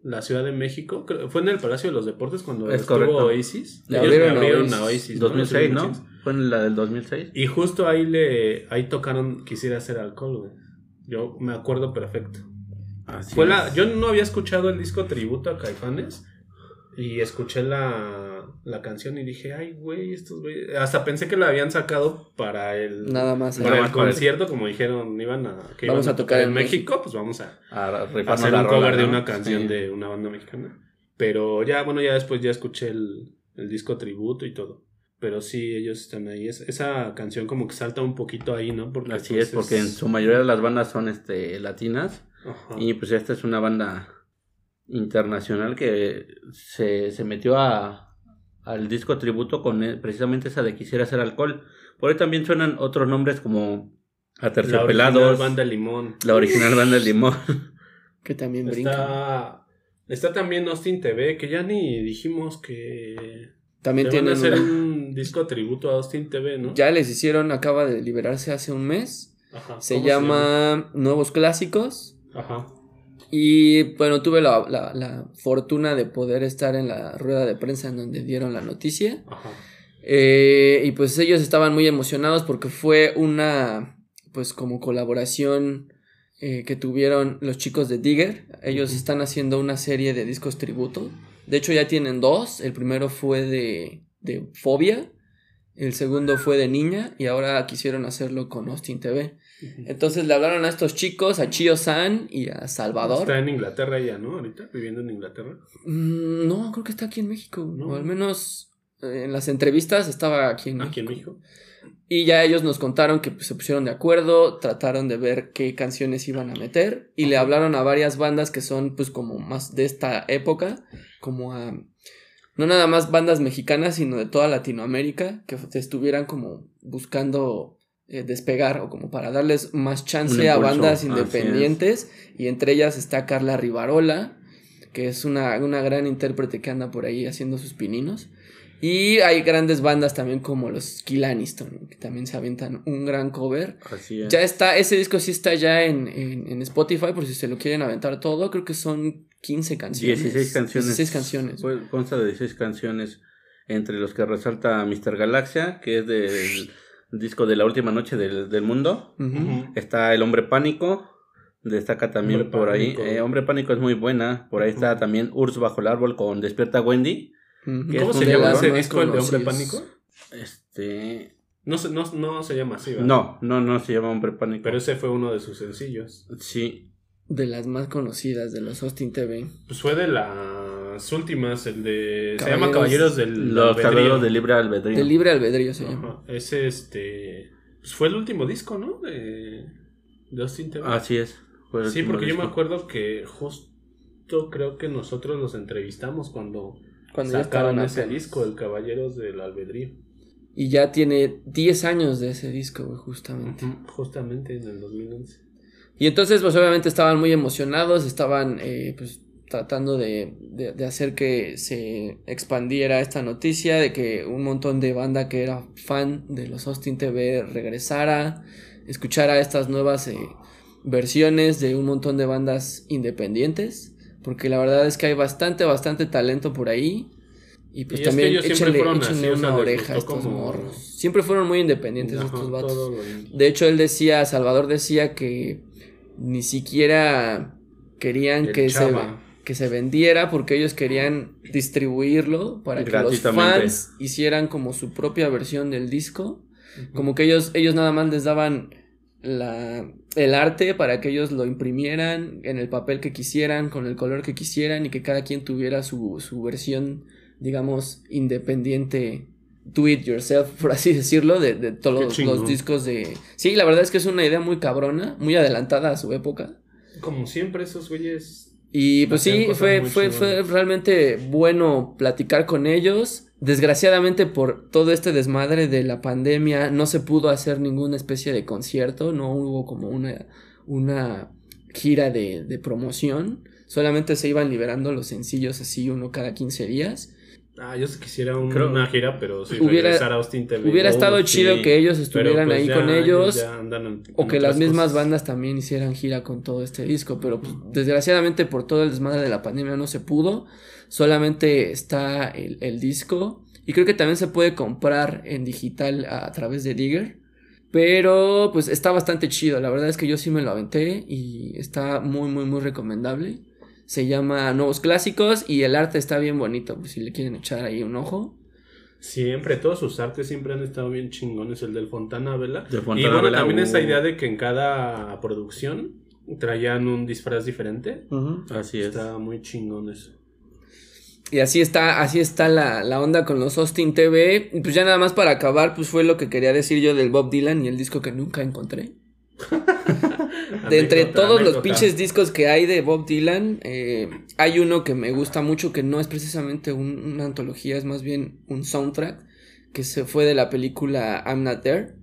Speaker 2: la Ciudad de México. Fue en el Palacio de los Deportes cuando
Speaker 3: Es
Speaker 2: estuvo
Speaker 3: correcto.
Speaker 2: Oasis.
Speaker 1: Le
Speaker 2: ellos
Speaker 1: abrieron
Speaker 2: abrieron a
Speaker 1: Oasis.
Speaker 2: Oasis. ¿no?
Speaker 3: 2006,
Speaker 2: Los
Speaker 3: ¿no?
Speaker 2: Oasis.
Speaker 3: Fue en la del 2006.
Speaker 2: Y justo ahí le ahí tocaron Quisiera hacer alcohol, güey. Yo me acuerdo perfecto.
Speaker 3: Así
Speaker 2: Fue la,
Speaker 3: es.
Speaker 2: yo no había escuchado el disco tributo a Caifanes y escuché la, la canción y dije, ay, güey, estos güey. Hasta pensé que la habían sacado para el,
Speaker 1: Nada más.
Speaker 2: para
Speaker 3: Nada
Speaker 2: el
Speaker 3: más
Speaker 2: concierto, como dijeron, iban a, que
Speaker 1: Vamos
Speaker 2: iban
Speaker 1: a tocar
Speaker 2: en México, pues vamos a,
Speaker 3: A
Speaker 2: hacer
Speaker 3: la
Speaker 2: un
Speaker 3: rola,
Speaker 2: cover de
Speaker 3: ¿no?
Speaker 2: una canción
Speaker 3: Sí.
Speaker 2: de una banda mexicana. Pero ya, bueno, ya después ya escuché el, el disco tributo y todo. Pero sí, ellos están ahí. Es- esa canción como que salta un poquito ahí, ¿no? Porque
Speaker 3: Así
Speaker 2: pues,
Speaker 3: es, porque en su mayoría de las bandas son este latinas.
Speaker 2: Ajá.
Speaker 3: Y pues esta es una banda internacional que se, se metió a, al disco tributo con eh, precisamente esa de Quisiera hacer alcohol. Por ahí también suenan otros nombres como
Speaker 2: la original
Speaker 3: Aterciopelados,
Speaker 2: banda Limón.
Speaker 3: la original banda Limón.
Speaker 1: Que también brinca.
Speaker 2: Está, está también Austin TV, que ya ni dijimos que
Speaker 1: También
Speaker 2: se van a
Speaker 1: tienen
Speaker 2: hacer
Speaker 1: una-
Speaker 2: un disco tributo a Austin TV, ¿no?
Speaker 1: Ya les hicieron, acaba de liberarse hace un mes.
Speaker 2: Ajá.
Speaker 1: Se
Speaker 2: ¿Cómo
Speaker 1: llama Nuevos Clásicos.
Speaker 2: Ajá.
Speaker 1: Y bueno, tuve la, la- la fortuna de poder estar en la rueda de prensa en donde dieron la noticia.
Speaker 2: Ajá.
Speaker 1: Eh, y pues ellos estaban muy emocionados porque fue una, pues como colaboración eh, que tuvieron los chicos de Digger. Ellos están haciendo una serie de discos tributo. De hecho ya tienen dos. El primero fue de, de Fobia. El segundo fue de Niña. Y ahora quisieron hacerlo con Austin TV. Entonces le hablaron a estos chicos, a Chio San y a Salvador.
Speaker 2: Está en Inglaterra ya, ¿no? Ahorita, viviendo en Inglaterra.
Speaker 1: Mm, No, creo que está aquí en México.
Speaker 2: No.
Speaker 1: O al menos eh, en las entrevistas estaba aquí en
Speaker 2: Aquí en
Speaker 1: México.
Speaker 2: México.
Speaker 1: Y ya ellos nos contaron que pues, se pusieron de acuerdo, trataron de ver qué canciones iban a meter y le hablaron a varias bandas que son pues como más de esta época, como a no nada más bandas mexicanas, sino de toda Latinoamérica, que estuvieran como buscando eh, despegar o como para darles más chance a bandas independientes y entre ellas está Carla Rivarola, que es una, una gran intérprete que anda por ahí haciendo sus pininos. Y hay grandes bandas también como los Kill Aniston, que también se avientan un gran cover.
Speaker 3: Así es.
Speaker 1: Ya está, ese disco sí está ya en, en, en Spotify, por si se lo quieren aventar todo. Creo que son 15 canciones.
Speaker 3: 16 canciones.
Speaker 1: 16 canciones.
Speaker 3: Pues, consta de 16 canciones, entre los que resalta Mr. Galaxia, que es del disco de la última noche del, del mundo. Está El Hombre Pánico, destaca también
Speaker 2: Hombre
Speaker 3: por ahí. Eh, Hombre Pánico es muy buena. Por ahí está también Urs Bajo el Árbol con Despierta Wendy.
Speaker 1: Ujú.
Speaker 3: ¿Qué
Speaker 2: ¿Cómo se llama ese disco, el de Hombre. Pánico?
Speaker 3: Este.
Speaker 2: No, se- no, no se llama así, ¿verdad?
Speaker 3: No, no, no se llama Hombre Pánico.
Speaker 2: Pero ese fue uno de sus sencillos.
Speaker 3: Sí,
Speaker 1: De las más conocidas de los Austin TV.
Speaker 2: Pues fue de las últimas, el de... se llama Caballeros del
Speaker 3: Los
Speaker 2: Albedrío.
Speaker 3: caballeros de libre albedrío.
Speaker 1: De libre albedrío se llama.
Speaker 2: Ese, este... Pues fue el último disco, ¿no? De, de Austin TV.
Speaker 3: Así es. fue el
Speaker 2: sí, porque yo me acuerdo que justo creo que nosotros los entrevistamos cuando,
Speaker 1: Cuando ya
Speaker 2: sacaron
Speaker 1: estaban
Speaker 2: ese
Speaker 1: apenas.
Speaker 2: disco, el Caballeros del Albedrío.
Speaker 1: Y ya tiene 10 años de ese disco, güey, justamente.
Speaker 2: Justamente en el 2011.
Speaker 1: Y entonces, pues obviamente estaban muy emocionados, estaban eh, pues tratando de, de- de hacer que se expandiera esta noticia, de que un montón de banda que era fan de los Austin TV regresara, escuchara estas nuevas eh, versiones de un montón de bandas independientes, porque la verdad es que hay bastante, bastante talento por ahí. Y pues
Speaker 2: Y es que
Speaker 1: también
Speaker 2: siempre
Speaker 1: échenle,
Speaker 2: fueron
Speaker 1: échenle
Speaker 2: así, o sea,
Speaker 1: una oreja a estos
Speaker 2: como-
Speaker 1: morros. Siempre fueron muy independientes estos vatos.
Speaker 2: lo-
Speaker 1: De hecho, él decía, Salvador decía que ni siquiera querían
Speaker 2: El
Speaker 1: que se. Que se vendiera porque ellos querían distribuirlo para que los fans hicieran como su propia versión del disco. Como que ellos, ellos nada más les daban la, el arte para que ellos lo imprimieran en el papel que quisieran, con el color que quisieran y que cada quien tuviera su, su versión, digamos, independiente, do it yourself, por así decirlo, de, de todos los, los discos de... Sí, la verdad es que es una idea muy cabrona, muy adelantada a su época.
Speaker 2: Como siempre, esos güeyes.
Speaker 1: Y pues sí, fue, fue, fue realmente bueno platicar con ellos. Desgraciadamente por todo este desmadre de la pandemia no se pudo hacer ninguna especie de concierto, no hubo como una, una gira de, de promoción, solamente se iban liberando los sencillos así uno cada 15 días.
Speaker 2: Ah, yo quisiera un-
Speaker 3: Creo-
Speaker 2: una gira, pero sí
Speaker 1: Hubiera-
Speaker 2: regresar a Austin TV.
Speaker 1: Hubiera
Speaker 3: Oh,
Speaker 1: estado
Speaker 3: sí.
Speaker 1: chido que ellos estuvieran
Speaker 2: pues,
Speaker 1: ahí
Speaker 2: ya
Speaker 1: con ellos.
Speaker 2: ya andan en-
Speaker 1: O
Speaker 2: en
Speaker 1: que las mismas
Speaker 2: cosas.
Speaker 1: bandas también hicieran gira con todo este disco, pero pues, desgraciadamente por todo el desmadre de la pandemia no se pudo, solamente está el, el disco y creo que también se puede comprar en digital a, a través de Digger, pero pues está bastante chido, la verdad es que yo sí me lo aventé y está muy muy muy recomendable, se llama Nuevos Clásicos y el arte está bien bonito, pues si le quieren echar ahí un ojo.
Speaker 2: Siempre, todos sus artes siempre han estado bien chingones. El del Fontana Vela.
Speaker 3: De
Speaker 2: y bueno,
Speaker 3: Vela,
Speaker 2: también
Speaker 3: uh.
Speaker 2: esa idea de que en cada producción traían un disfraz diferente.
Speaker 3: Así es.
Speaker 2: Está muy chingón eso.
Speaker 1: Y así está, así está la, la onda con los Austin TV. Y Pues ya nada más para acabar, pues fue lo que quería decir yo del Bob Dylan y el disco que nunca encontré. De entre
Speaker 2: Anécdota,
Speaker 1: todos los pinches discos que hay de Bob Dylan, eh, hay uno que me gusta mucho que no es precisamente un- una antología, es más bien un soundtrack que se fue de la película I'm Not There.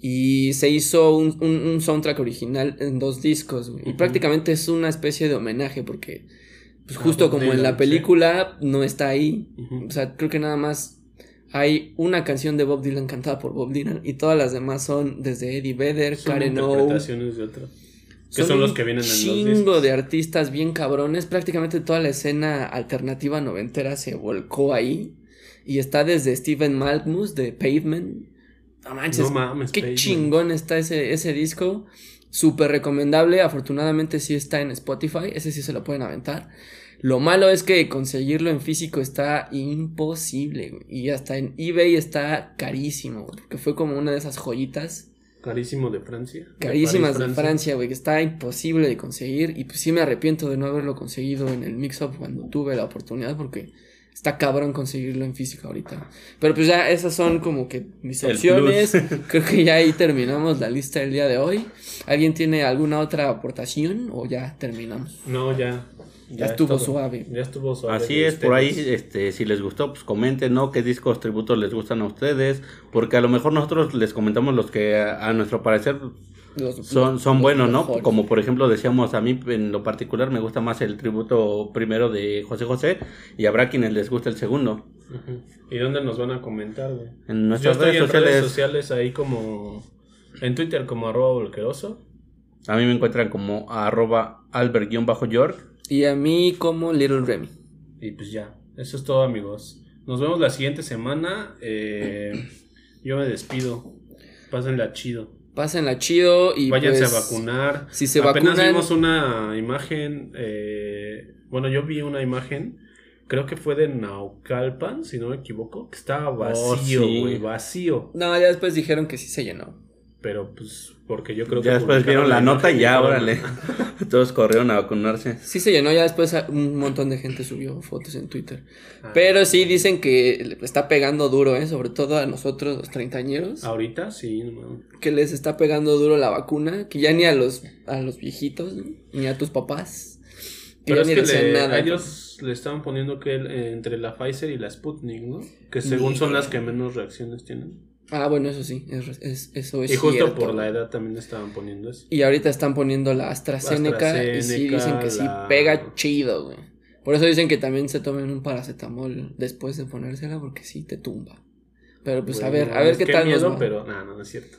Speaker 1: Y se hizo un, un- un soundtrack original en dos discos. Y prácticamente es una especie de homenaje porque, pues justo como en la
Speaker 2: sí.
Speaker 1: película, no está ahí. O sea, creo que nada más hay una canción de Bob Dylan cantada por Bob Dylan y todas las demás son desde Eddie Vedder,
Speaker 2: Son
Speaker 1: Karen O.
Speaker 2: interpretaciones de otro. Que son los que vienen en los
Speaker 1: chingo
Speaker 2: discos.
Speaker 1: de artistas bien cabrones. Prácticamente toda la escena alternativa noventera se volcó ahí. Y está desde Steven Malkmus de Pavement. No manches,
Speaker 2: No mames,
Speaker 1: qué
Speaker 2: Pavement.
Speaker 1: chingón está ese, ese disco. Súper recomendable. Afortunadamente sí está en Spotify. Ese sí se lo pueden aventar. Lo malo es que conseguirlo en físico está imposible. güey, Y hasta en eBay está carísimo. güey, Porque fue como una de esas joyitas
Speaker 2: Carísimo de Francia.
Speaker 1: carísimas
Speaker 2: París,
Speaker 1: de Francia, güey, que está imposible de conseguir. Y pues sí me arrepiento de no haberlo conseguido en el mix-up cuando tuve la oportunidad, porque está cabrón conseguirlo en física ahorita. Pero pues ya esas son como que mis
Speaker 3: El
Speaker 1: opciones.
Speaker 3: plus.
Speaker 1: Creo que ya ahí terminamos la lista del día de hoy. ¿Alguien tiene alguna otra aportación o ya terminamos?
Speaker 2: No, ya.
Speaker 1: Ya,
Speaker 2: es
Speaker 1: estuvo suave.
Speaker 2: Ya estuvo suave.
Speaker 3: Así
Speaker 2: de
Speaker 3: es, por ahí,
Speaker 2: ustedes.
Speaker 3: este, si les gustó, pues comenten, ¿no? ¿Qué discos tributos les gustan a ustedes? Porque a lo mejor nosotros les comentamos los que a, a nuestro parecer
Speaker 1: Los-
Speaker 3: son, son
Speaker 1: los
Speaker 3: buenos, ¿no?
Speaker 1: mejores.
Speaker 3: Como por ejemplo decíamos, a mí en lo particular me gusta más el tributo primero de José José y habrá quienes les guste el segundo.
Speaker 2: ¿Y dónde nos van a comentar, güey?
Speaker 3: En
Speaker 2: Yo
Speaker 3: nuestras
Speaker 2: estoy
Speaker 3: redes
Speaker 2: en
Speaker 3: sociales,
Speaker 2: redes sociales ahí como... En Twitter como arroba volqueroso.
Speaker 3: a mí me encuentran como arroba albert-york.
Speaker 1: Y a mí como Little Remy.
Speaker 2: Y pues ya. Eso es todo, amigos. Nos vemos la siguiente semana. Eh, yo me despido. Pásenla chido.
Speaker 1: Pásenla chido y
Speaker 2: Váyanse
Speaker 1: pues,
Speaker 2: a vacunar.
Speaker 1: Si se
Speaker 2: Apenas
Speaker 1: vacunan,
Speaker 2: vimos una imagen. eh, bueno, yo vi una imagen. Creo que fue de Naucalpan, si no me equivoco. Que estaba vacío,
Speaker 3: sí.
Speaker 2: güey. Vacío.
Speaker 1: No, ya después dijeron que sí se llenó.
Speaker 2: Pero pues, porque yo creo que.
Speaker 3: Ya después vieron la nota y ya, órale. Todos corrieron a vacunarse.
Speaker 1: Sí se llenó, ya después un montón de gente subió fotos en Twitter.
Speaker 2: Ah,
Speaker 1: Pero sí dicen que le está pegando duro, ¿eh? Sobre todo a nosotros, los treintañeros.
Speaker 2: Ahorita sí, no.
Speaker 1: Que les está pegando duro la vacuna. Que ya ni a los, a los viejitos, ni a tus papás. Que
Speaker 2: Pero
Speaker 1: ya
Speaker 2: es
Speaker 1: ni
Speaker 2: que
Speaker 1: decían
Speaker 2: le-
Speaker 1: nada.
Speaker 2: a ellos le estaban poniendo que el- eh, entre la Pfizer y la Sputnik, ¿no? Que según son las que menos reacciones tienen.
Speaker 1: Ah, bueno, eso sí. es- es- eso es
Speaker 2: y justo
Speaker 1: cierto.
Speaker 2: por la edad también estaban poniendo eso.
Speaker 1: Y ahorita están poniendo la AstraZeneca, y sí dicen que sí pega chido, güey. Por eso dicen que también se tomen un paracetamol después de ponérsela porque sí te tumba. Pero pues a ver, a ver
Speaker 2: es
Speaker 1: qué
Speaker 2: que
Speaker 1: tal nos
Speaker 2: miedo,
Speaker 1: va.
Speaker 2: pero no, no, no es cierto.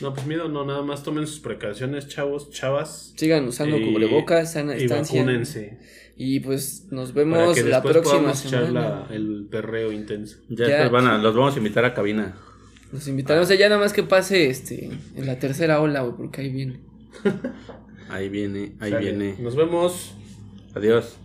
Speaker 2: No, pues miedo no, nada más tomen sus precauciones, chavos, chavas.
Speaker 1: Sigan usando
Speaker 2: Y-
Speaker 1: cubrebocas, sana
Speaker 2: Y
Speaker 1: distancia.
Speaker 2: vacúnense.
Speaker 1: Y pues nos
Speaker 2: Para
Speaker 1: vemos
Speaker 2: que
Speaker 1: la
Speaker 2: después
Speaker 1: próxima
Speaker 2: podamos echar
Speaker 1: semana.
Speaker 2: la- el perreo intenso.
Speaker 3: Ya,
Speaker 1: Ya.
Speaker 3: después van a, los vamos a invitar a cabina.
Speaker 1: Nos invitaremos ya nada más que pase este en la tercera ola, güey, porque ahí viene.
Speaker 3: Ahí viene, ahí
Speaker 2: Sale.
Speaker 3: viene.
Speaker 2: Nos vemos.
Speaker 3: Adiós.